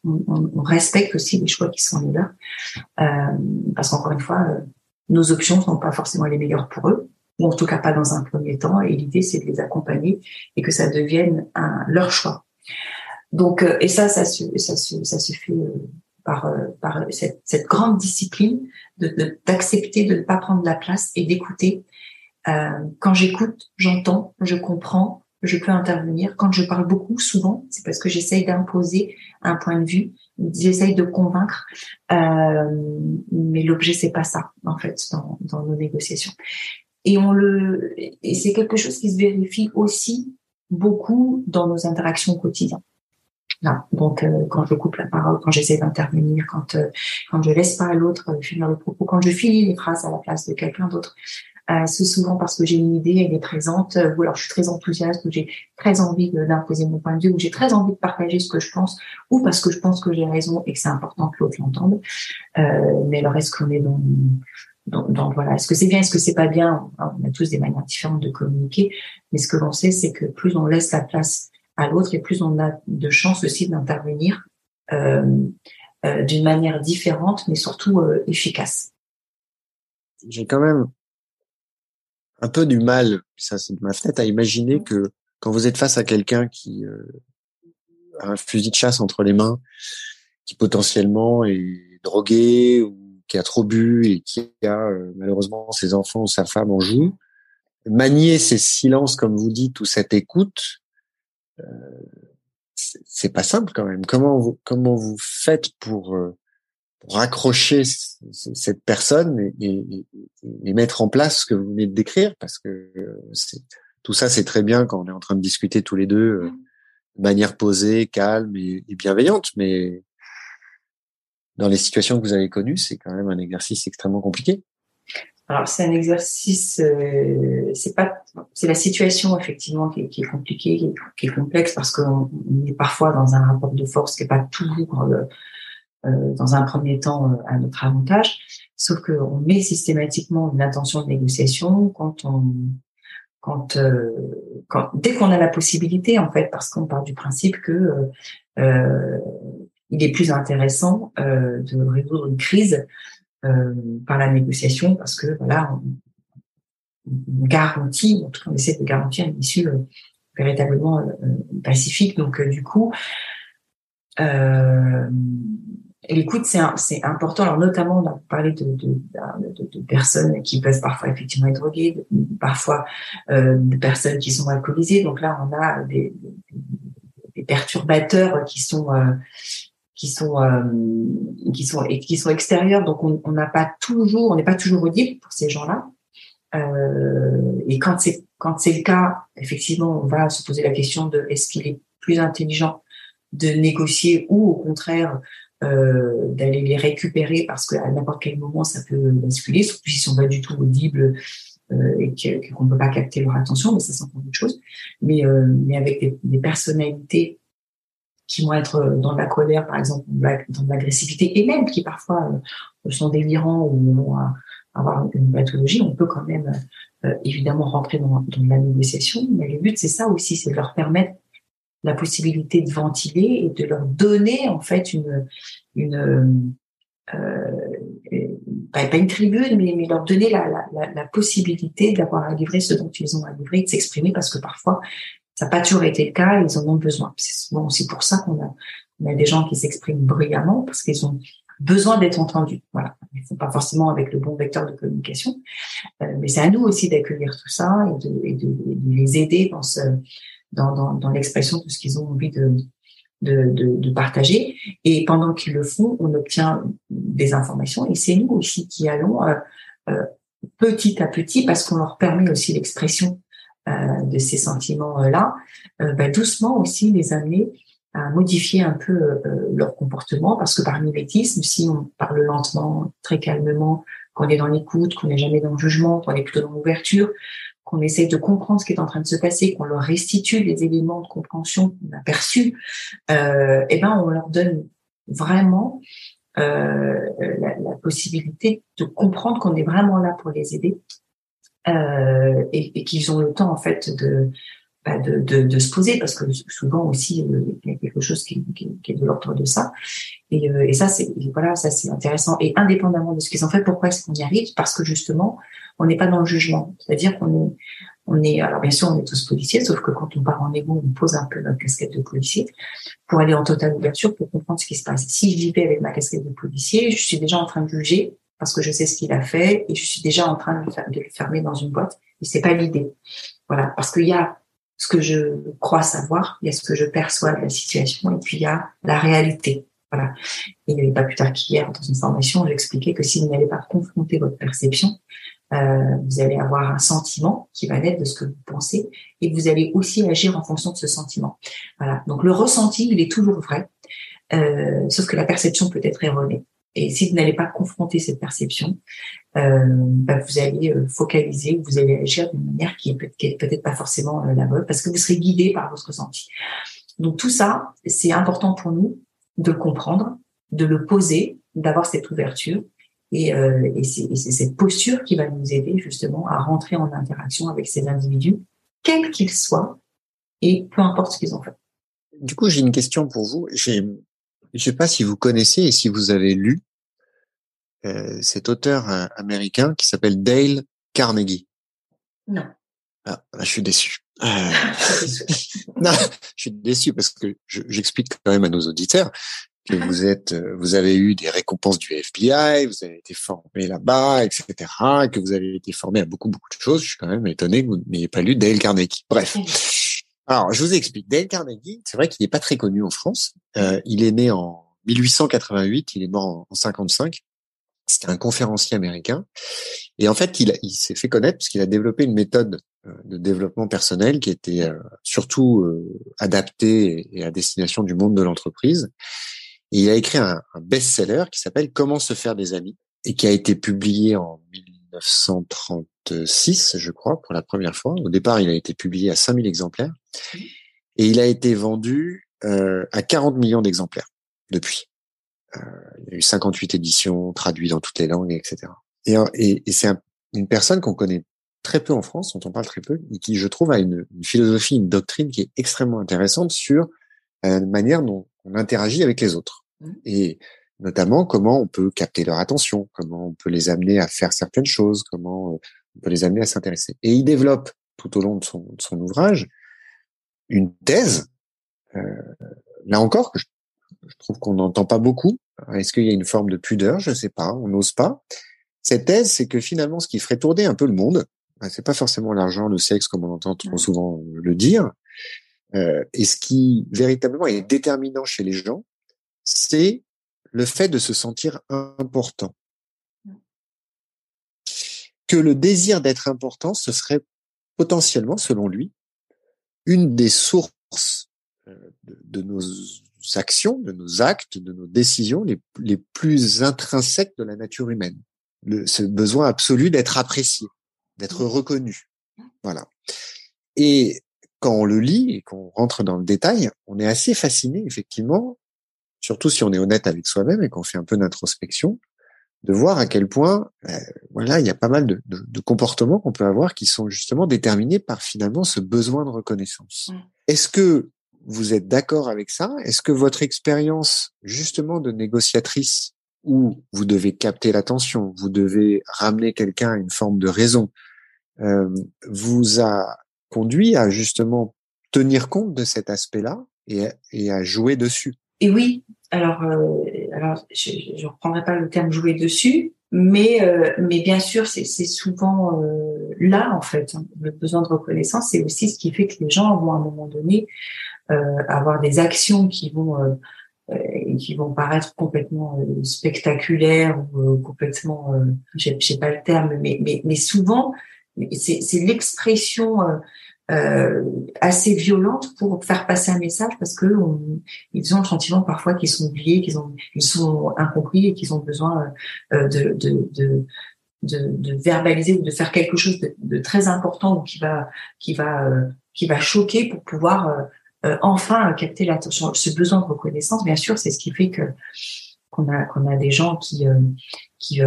on, on, respecte aussi les choix qui sont les leurs, parce qu'encore une fois, nos options sont pas forcément les meilleures pour eux ou en tout cas pas dans un premier temps. Et l'idée, c'est de les accompagner et que ça devienne leur choix. Donc, euh, et ça, ça se, fait euh, par, euh, cette, grande discipline de d'accepter de, ne pas prendre la place et d'écouter. Quand j'écoute, j'entends, je comprends, je peux intervenir. Quand je parle beaucoup, souvent, c'est parce que j'essaye d'imposer un point de vue, j'essaye de convaincre, mais l'objet c'est pas ça en fait dans nos négociations. Et on le, et c'est quelque chose qui se vérifie aussi beaucoup dans nos interactions quotidiennes. Là, donc euh, quand je coupe la parole, quand j'essaie d'intervenir, quand euh, quand je laisse pas l'autre euh, finir le propos, quand je finis les phrases à la place de quelqu'un d'autre, c'est souvent parce que j'ai une idée, elle est présente, ou alors je suis très enthousiaste, ou j'ai très envie d'imposer mon point de vue, ou j'ai très envie de partager ce que je pense, ou parce que je pense que j'ai raison et que c'est important que l'autre l'entende. mais alors est-ce qu'on est dans donc, voilà, est-ce que c'est bien, est-ce que c'est pas bien On a tous des manières différentes de communiquer, mais ce que l'on sait, c'est que plus on laisse la place à l'autre et plus on a de chances aussi d'intervenir euh, euh, d'une manière différente, mais surtout euh, efficace. J'ai quand même un peu du mal, ça c'est de ma fenêtre, à imaginer que quand vous êtes face à quelqu'un qui a un fusil de chasse entre les mains, qui potentiellement est drogué ou qui a trop bu et qui a euh, malheureusement ses enfants ou sa femme en joue, manier ces silences, comme vous dites, ou cette écoute, euh, c'est pas simple quand même. Comment vous, comment vous faites pour, euh, raccrocher cette personne et, et, mettre en place ce que vous venez de décrire? Parce que euh, tout ça, c'est très bien quand on est en train de discuter tous les deux de manière posée, calme et, et bienveillante, mais dans les situations que vous avez connues, c'est quand même un exercice extrêmement compliqué. Alors c'est un exercice, euh, c'est pas, c'est la situation effectivement qui, est compliquée, qui est, complexe parce qu'on est parfois dans un rapport de force qui est pas toujours euh, euh dans un premier temps euh, à notre avantage. Sauf qu'on met systématiquement une intention de négociation quand on, quand, euh, quand dès qu'on a la possibilité en fait, parce qu'on part du principe que il est plus intéressant euh, de résoudre une crise euh, par la négociation parce que voilà, on, garantit, en tout cas on essaie de garantir une issue euh, véritablement pacifique. Donc du coup, l'écoute c'est c'est important. Alors notamment on a parlé de, de, de, personnes qui peuvent parfois effectivement être droguées, parfois de personnes qui sont alcoolisées. Donc là on a des, des perturbateurs qui sont qui sont euh, qui sont qui sont extérieurs. Donc on n'a pas toujours on n'est pas toujours audible pour ces gens-là. Euh, et quand c'est quand c'est le cas effectivement on va se poser la question de est-ce qu'il est plus intelligent de négocier ou au contraire euh, d'aller les récupérer parce qu'à n'importe quel moment ça peut basculer surtout s'ils sont pas du tout audibles euh, et qu'on ne peut pas capter leur attention mais ça c'est encore autre chose. Mais euh, mais avec des, des personnalités qui vont être euh, dans la colère, par exemple, dans l'agressivité, et même qui parfois euh, sont délirants ou vont avoir une pathologie, on peut quand même euh, évidemment rentrer dans, dans, la négociation. Mais le but, c'est ça aussi, c'est de leur permettre la possibilité de ventiler et de leur donner en fait une une euh, pas, une tribune, mais, leur donner la, la possibilité d'avoir à livrer ce dont ils ont à livrer, de s'exprimer, parce que parfois ça n'a pas toujours été le cas, ils en ont besoin. C'est bon, aussi pour ça qu'on a, on a des gens qui s'expriment bruyamment parce qu'ils ont besoin d'être entendus. Voilà, ils font pas forcément avec le bon vecteur de communication, euh, mais c'est à nous aussi d'accueillir tout ça et de, et de, les aider dans ce, dans, dans, dans l'expression de ce qu'ils ont envie de, de, de, de, partager. Et pendant qu'ils le font, on obtient des informations. Et c'est nous aussi qui allons euh, euh, petit à petit, parce qu'on leur permet aussi l'expression de ces sentiments-là, euh, bah, doucement aussi les amener à modifier un peu euh, leur comportement, parce que par mimétisme, si on parle lentement, très calmement, qu'on est dans l'écoute, qu'on n'est jamais dans le jugement, qu'on est plutôt dans l'ouverture, qu'on essaye de comprendre ce qui est en train de se passer, qu'on leur restitue les éléments de compréhension qu'on a perçus, euh, eh ben on leur donne vraiment euh, la, la, possibilité de comprendre qu'on est vraiment là pour les aider euh, et, et qu'ils ont le temps en fait de bah, de, de, de, se poser parce que souvent aussi euh, il y a quelque chose qui, qui, qui est de l'ordre de ça. Et, euh, et ça c'est voilà ça c'est intéressant. Et indépendamment de ce qu'ils ont fait pourquoi est-ce qu'on y arrive? Parce que justement on n'est pas dans le jugement. C'est-à-dire qu'on est on est alors bien sûr on est tous policiers sauf que quand on part en égo on pose un peu notre casquette de policier pour aller en totale ouverture pour comprendre ce qui se passe. Si je vais avec ma casquette de policier je suis déjà en train de juger parce que je sais ce qu'il a fait et je suis déjà en train de, le fermer dans une boîte et c'est pas l'idée voilà parce qu'il y a ce que je crois savoir, il y a ce que je perçois de la situation, et puis il y a la réalité. Voilà. Et il n'y pas plus tard qu'hier, dans une formation, j'expliquais que si vous n'allez pas confronter votre perception, euh, vous allez avoir un sentiment qui va naître de ce que vous pensez, et vous allez aussi agir en fonction de ce sentiment. Voilà. Donc le ressenti, il est toujours vrai, euh, sauf que la perception peut être erronée. Et si vous n'allez pas confronter cette perception, euh, bah vous allez euh, focaliser, vous allez agir d'une manière qui est peut-être pas forcément euh, la bonne, parce que vous serez guidé par votre ressenti. Donc tout ça, c'est important pour nous de le comprendre, de le poser, d'avoir cette ouverture. Et, euh, et c'est cette posture qui va nous aider justement à rentrer en interaction avec ces individus, quels qu'ils soient, et peu importe ce qu'ils ont fait. Du coup, j'ai une question pour vous. J'ai je ne sais pas si vous connaissez et si vous avez lu euh, cet auteur euh, américain qui s'appelle Dale Carnegie. Non. Ah, je suis déçu. Euh... non, je suis déçu parce que j'explique quand même à nos auditeurs que vous êtes, euh, vous avez eu des récompenses du FBI, vous avez été formé là-bas, etc., que vous avez été formé à beaucoup beaucoup de choses. Je suis quand même étonné que vous n'ayez pas lu Dale Carnegie. Bref. Alors, je vous explique. Dale Carnegie, c'est vrai qu'il n'est pas très connu en France. Euh, il est né en 1888, il est mort en, 55. C'était un conférencier américain. Et en fait, il, s'est fait connaître parce qu'il a développé une méthode euh, de développement personnel qui était euh, surtout euh, adaptée et à destination du monde de l'entreprise. Et il a écrit un, un best-seller qui s'appelle Comment se faire des amis et qui a été publié en 1936, je crois, pour la première fois. Au départ, il a été publié à 5000 exemplaires et il a été vendu euh, à 40 millions d'exemplaires depuis. Euh, il y a eu 58 éditions traduites dans toutes les langues, etc. Et, et, et c'est une personne qu'on connaît très peu en France, dont on parle très peu, et qui, je trouve, a une, une philosophie, une doctrine qui est extrêmement intéressante sur la manière dont on interagit avec les autres. Mmh. Et notamment comment on peut capter leur attention, comment on peut les amener à faire certaines choses, comment on peut les amener à s'intéresser. Et il développe tout au long de son, de son ouvrage une thèse, euh, là encore, que je, trouve qu'on n'entend pas beaucoup. Est-ce qu'il y a une forme de pudeur? Je ne sais pas, on n'ose pas. Cette thèse, c'est que finalement, ce qui ferait tourner un peu le monde, ben, c'est pas forcément l'argent, le sexe, comme on entend trop souvent le dire, euh, et ce qui véritablement est déterminant chez les gens, c'est le fait de se sentir important. Que le désir d'être important, ce serait potentiellement, selon lui, une des sources euh, de, nos actions, de nos actes, de nos décisions les, les plus intrinsèques de la nature humaine. Le, ce besoin absolu d'être apprécié, d'être reconnu. Voilà. Et quand on le lit et qu'on rentre dans le détail, on est assez fasciné, effectivement, surtout si on est honnête avec soi-même et qu'on fait un peu d'introspection, de voir à quel point, euh, voilà, il y a pas mal de, de, de comportements qu'on peut avoir qui sont justement déterminés par finalement ce besoin de reconnaissance. Est-ce que vous êtes d'accord avec ça? Est-ce que votre expérience justement de négociatrice où vous devez capter l'attention, vous devez ramener quelqu'un à une forme de raison, euh, vous a conduit à justement tenir compte de cet aspect-là et, et à jouer dessus? Et oui, alors, euh, je ne reprendrai pas le terme jouer dessus, mais euh, mais bien sûr c'est souvent euh, là en fait hein. le besoin de reconnaissance c'est aussi ce qui fait que les gens vont à un moment donné euh, avoir des actions qui vont qui vont paraître complètement spectaculaires ou complètement je sais pas le terme mais mais souvent c'est l'expression euh, assez violente pour faire passer un message parce que ils ont le sentiment parfois qu'ils sont oubliés, qu'ils ont ils sont incompris et qu'ils ont besoin euh, de, verbaliser ou de faire quelque chose de, très important ou qui va qui va euh, qui va choquer pour pouvoir euh, euh, enfin capter l'attention. Ce besoin de reconnaissance, bien sûr, c'est ce qui fait que qu'on a qu'on a des gens qui qui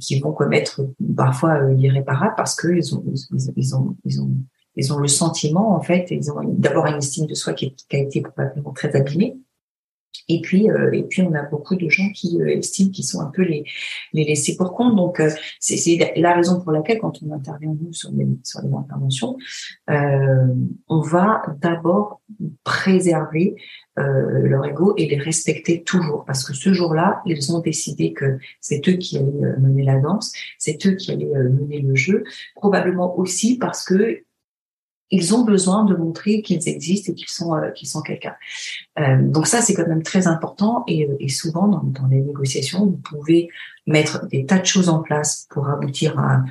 qui vont commettre parfois l'irréparable parce que ils ont ils, ils ont ils ont ils ont le sentiment, en fait, ils ont d'abord une estime de soi qui, a été probablement très abîmée. Et puis, euh, et puis, on a beaucoup de gens qui euh, estiment qu'ils sont un peu les, les laissés pour compte. Donc, euh, c'est la raison pour laquelle, quand on intervient nous sur les sur les interventions, on va d'abord préserver leur ego et les respecter toujours, parce que ce jour-là, ils ont décidé que c'est eux qui allaient mener la danse, c'est eux qui allaient mener le jeu, probablement aussi parce que ils ont besoin de montrer qu'ils existent et qu'ils sont euh, qu'ils sont quelqu'un. Euh, donc ça c'est quand même très important et, euh, et souvent dans, dans, les négociations vous pouvez mettre des tas de choses en place pour aboutir à,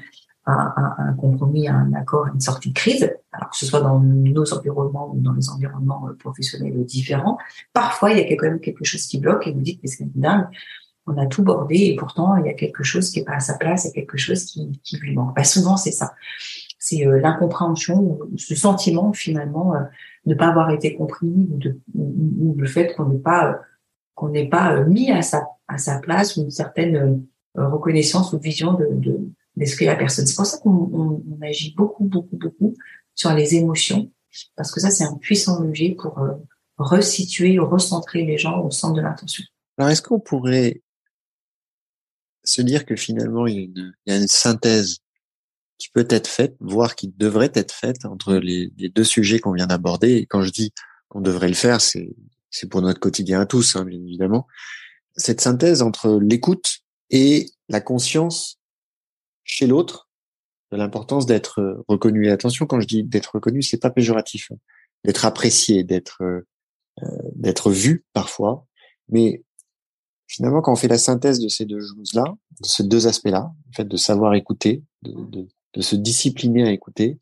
à, un compromis, à un accord, à une sortie de crise. Alors que ce soit dans nos environnements ou dans les environnements euh, professionnels différents, parfois il y a quand même quelque chose qui bloque et vous dites mais c'est dingue. On a tout bordé et pourtant il y a quelque chose qui est pas à sa place, il y a quelque chose qui, qui lui manque. Bah, souvent c'est ça c'est euh, l'incompréhension, ce sentiment finalement euh, de ne pas avoir été compris ou, ou, le fait qu'on n'est pas euh, qu'on n'est pas mis à sa à sa place ou une certaine reconnaissance ou vision de, de d'esprit la personne. C'est pour ça qu'on on, agit beaucoup beaucoup beaucoup sur les émotions parce que ça c'est un puissant levier pour resituer ou recentrer les gens au centre de l'intention. Alors est-ce qu'on pourrait se dire que finalement il y a une synthèse qui peut être faite, voire qui devrait être faite entre les, deux sujets qu'on vient d'aborder. Et quand je dis qu'on devrait le faire, c'est pour notre quotidien à tous, hein, bien évidemment. Cette synthèse entre l'écoute et la conscience chez l'autre de l'importance d'être reconnu. Et attention, quand je dis d'être reconnu, c'est pas péjoratif, hein. d'être apprécié, d'être euh, d'être vu parfois, mais finalement, quand on fait la synthèse de ces deux choses-là, de ces deux aspects-là, en fait, de savoir écouter, de, de, de se discipliner à écouter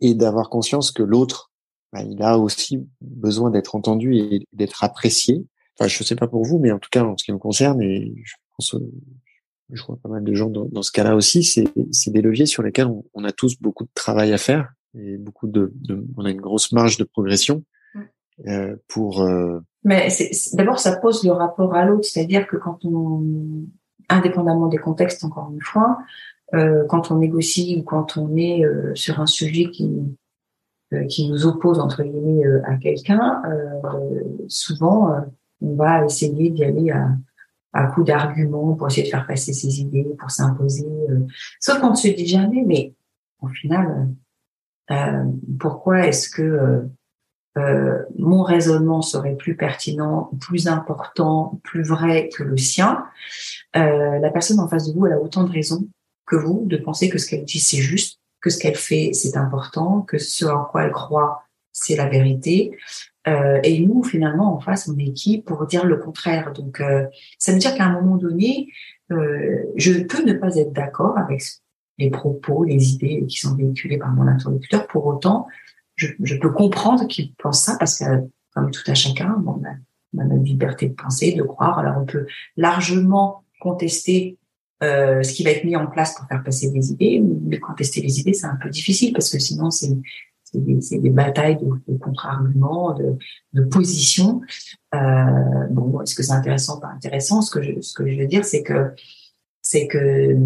et d'avoir conscience que l'autre, bah, il a aussi besoin d'être entendu et d'être apprécié. Enfin, je sais pas pour vous, mais en tout cas, en ce qui me concerne, et je pense, je vois pas mal de gens dans, ce cas-là aussi, c'est des leviers sur lesquels on, a tous beaucoup de travail à faire et beaucoup de, on a une grosse marge de progression euh, pour. Euh... Mais d'abord, ça pose le rapport à l'autre, c'est-à-dire que quand on, indépendamment des contextes, encore une fois, euh, quand on négocie ou quand on est euh, sur un sujet qui euh, qui nous oppose entre guillemets à quelqu'un, souvent on va essayer d'y aller à, à coup d'arguments pour essayer de faire passer ses idées, pour s'imposer. Sauf qu'on ne se dit jamais, mais au final, pourquoi est-ce que euh, mon raisonnement serait plus pertinent, plus important, plus vrai que le sien, euh, la personne en face de vous elle a autant de raisons que vous de penser que ce qu'elle dit c'est juste, que ce qu'elle fait c'est important, que ce en quoi elle croit c'est la vérité. Euh, et nous finalement en face on est qui pour dire le contraire? Donc euh, ça veut dire qu'à un moment donné, euh, je peux ne pas être d'accord avec les propos, les idées qui sont véhiculées par mon interlocuteur. Pour autant, je, je peux comprendre qu'il pense ça parce que comme tout à chacun, bon, on a, on a notre liberté de penser, de croire. Alors on peut largement contester euh, ce qui va être mis en place pour faire passer des idées. Mais contester les idées, c'est un peu difficile parce que sinon, c'est des, des, batailles de, contre-arguments, de, de positions. Euh, bon, est-ce que c'est intéressant pas intéressant? Ce que je, ce que je veux dire, c'est que c'est que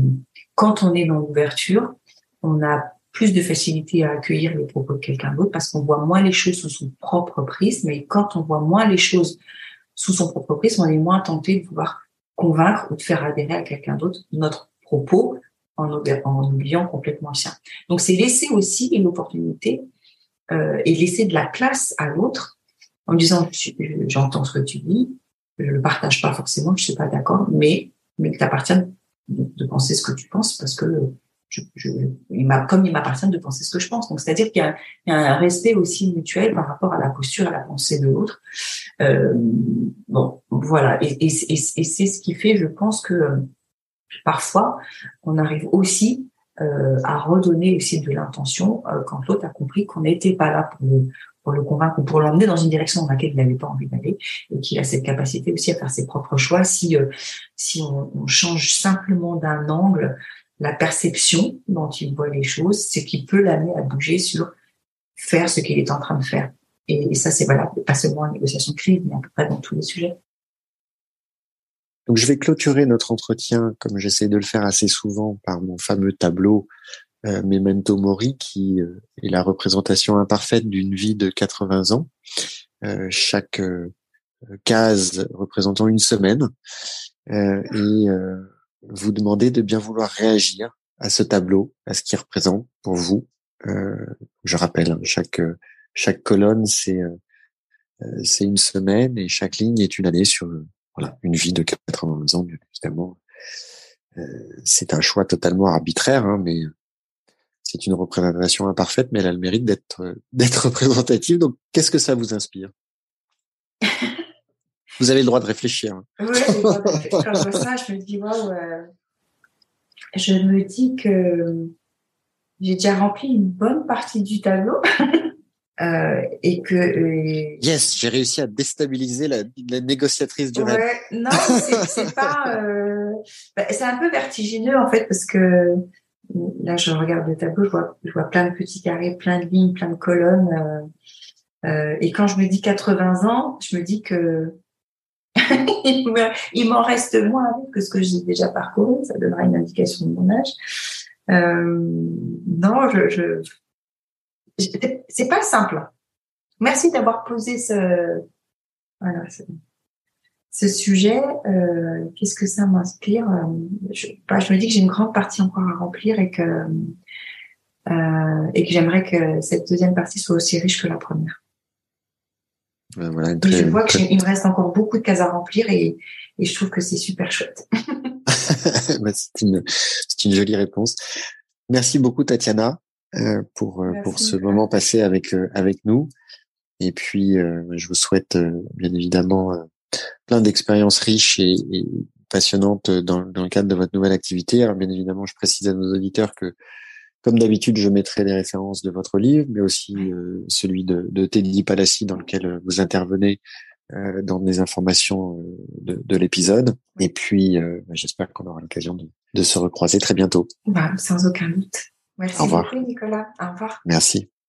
quand on est dans l'ouverture, on a plus de facilité à accueillir les propos de quelqu'un d'autre parce qu'on voit moins les choses sous son propre prisme. Et quand on voit moins les choses sous son propre prisme, on est moins tenté de vouloir convaincre ou de faire adhérer à quelqu'un d'autre notre propos en, oubliant complètement le sien. Donc c'est laisser aussi une opportunité euh, et laisser de la place à l'autre en disant j'entends ce que tu dis, je le partage pas forcément, je suis pas d'accord, mais mais que t'appartient de penser ce que tu penses parce que je, je, il m'a comme il m'appartient de penser ce que je pense. Donc c'est-à-dire qu'il y, y, a un respect aussi mutuel par rapport à la posture, à la pensée de l'autre. Euh, bon, voilà, et, et, et, c'est ce qui fait, je pense que parfois on arrive aussi euh, à redonner aussi de l'intention euh, quand l'autre a compris qu'on n'était pas là pour le, pour le convaincre ou pour l'emmener dans une direction dans laquelle il n'avait pas envie d'aller et qu'il a cette capacité aussi à faire ses propres choix si euh, si on, on, change simplement d'un angle la perception dont il voit les choses c'est qui peut l'amener à bouger sur faire ce qu'il est en train de faire et, ça c'est valable pas seulement en négociation crise mais à peu près dans tous les sujets donc, je vais clôturer notre entretien, comme j'essaie de le faire assez souvent, par mon fameux tableau euh, Memento Mori, qui euh, est la représentation imparfaite d'une vie de 80 ans. Euh, chaque case représentant une semaine. Et vous demandez de bien vouloir réagir à ce tableau, à ce qu'il représente pour vous. je rappelle, hein, chaque chaque colonne c'est c'est une semaine et chaque ligne est une année sur voilà, une vie de 80 ans, évidemment. Euh, c'est un choix totalement arbitraire, hein, mais c'est une représentation imparfaite, mais elle a le mérite d'être euh, d'être représentative. Donc, qu'est-ce que ça vous inspire? Vous avez le droit de réfléchir. Oui, quand je vois ça, je me dis waouh. Euh, je me dis que j'ai déjà rempli une bonne partie du tableau. Euh, et que euh, yes j'ai réussi à déstabiliser la, la négociatrice du ouais, non c'est pas bah, c'est un peu vertigineux en fait parce que là je regarde le tableau je vois je vois plein de petits carrés plein de lignes plein de colonnes euh, et quand je me dis 80 ans je me dis que il m'en reste moins que ce que j'ai déjà parcouru ça donnera une indication de mon âge non je, je c'est pas simple. Merci d'avoir posé ce, voilà, ce, sujet. Euh, Qu'est-ce que ça m'inspire? Je, bah, je, me dis que j'ai une grande partie encore à remplir et que euh, et que j'aimerais que cette deuxième partie soit aussi riche que la première. Voilà, très, je vois qu'il me reste encore beaucoup de cases à remplir et, et je trouve que c'est super chouette. Bah, c'est une, une jolie réponse. Merci beaucoup, Tatiana. Euh, pour euh, pour ce moment passé avec euh, avec nous. Et puis, je vous souhaite bien évidemment plein d'expériences riches et, et passionnantes dans, dans, le cadre de votre nouvelle activité. Alors, bien évidemment, je précise à nos auditeurs que, comme d'habitude, je mettrai les références de votre livre, mais aussi euh, celui de, de Teddy Palassi dans lequel vous intervenez euh, dans les informations de, de l'épisode. Et puis, euh, j'espère qu'on aura l'occasion de, de, se recroiser très bientôt. Bah, sans aucun doute. Merci Au revoir. beaucoup, Nicolas. Au revoir. Merci.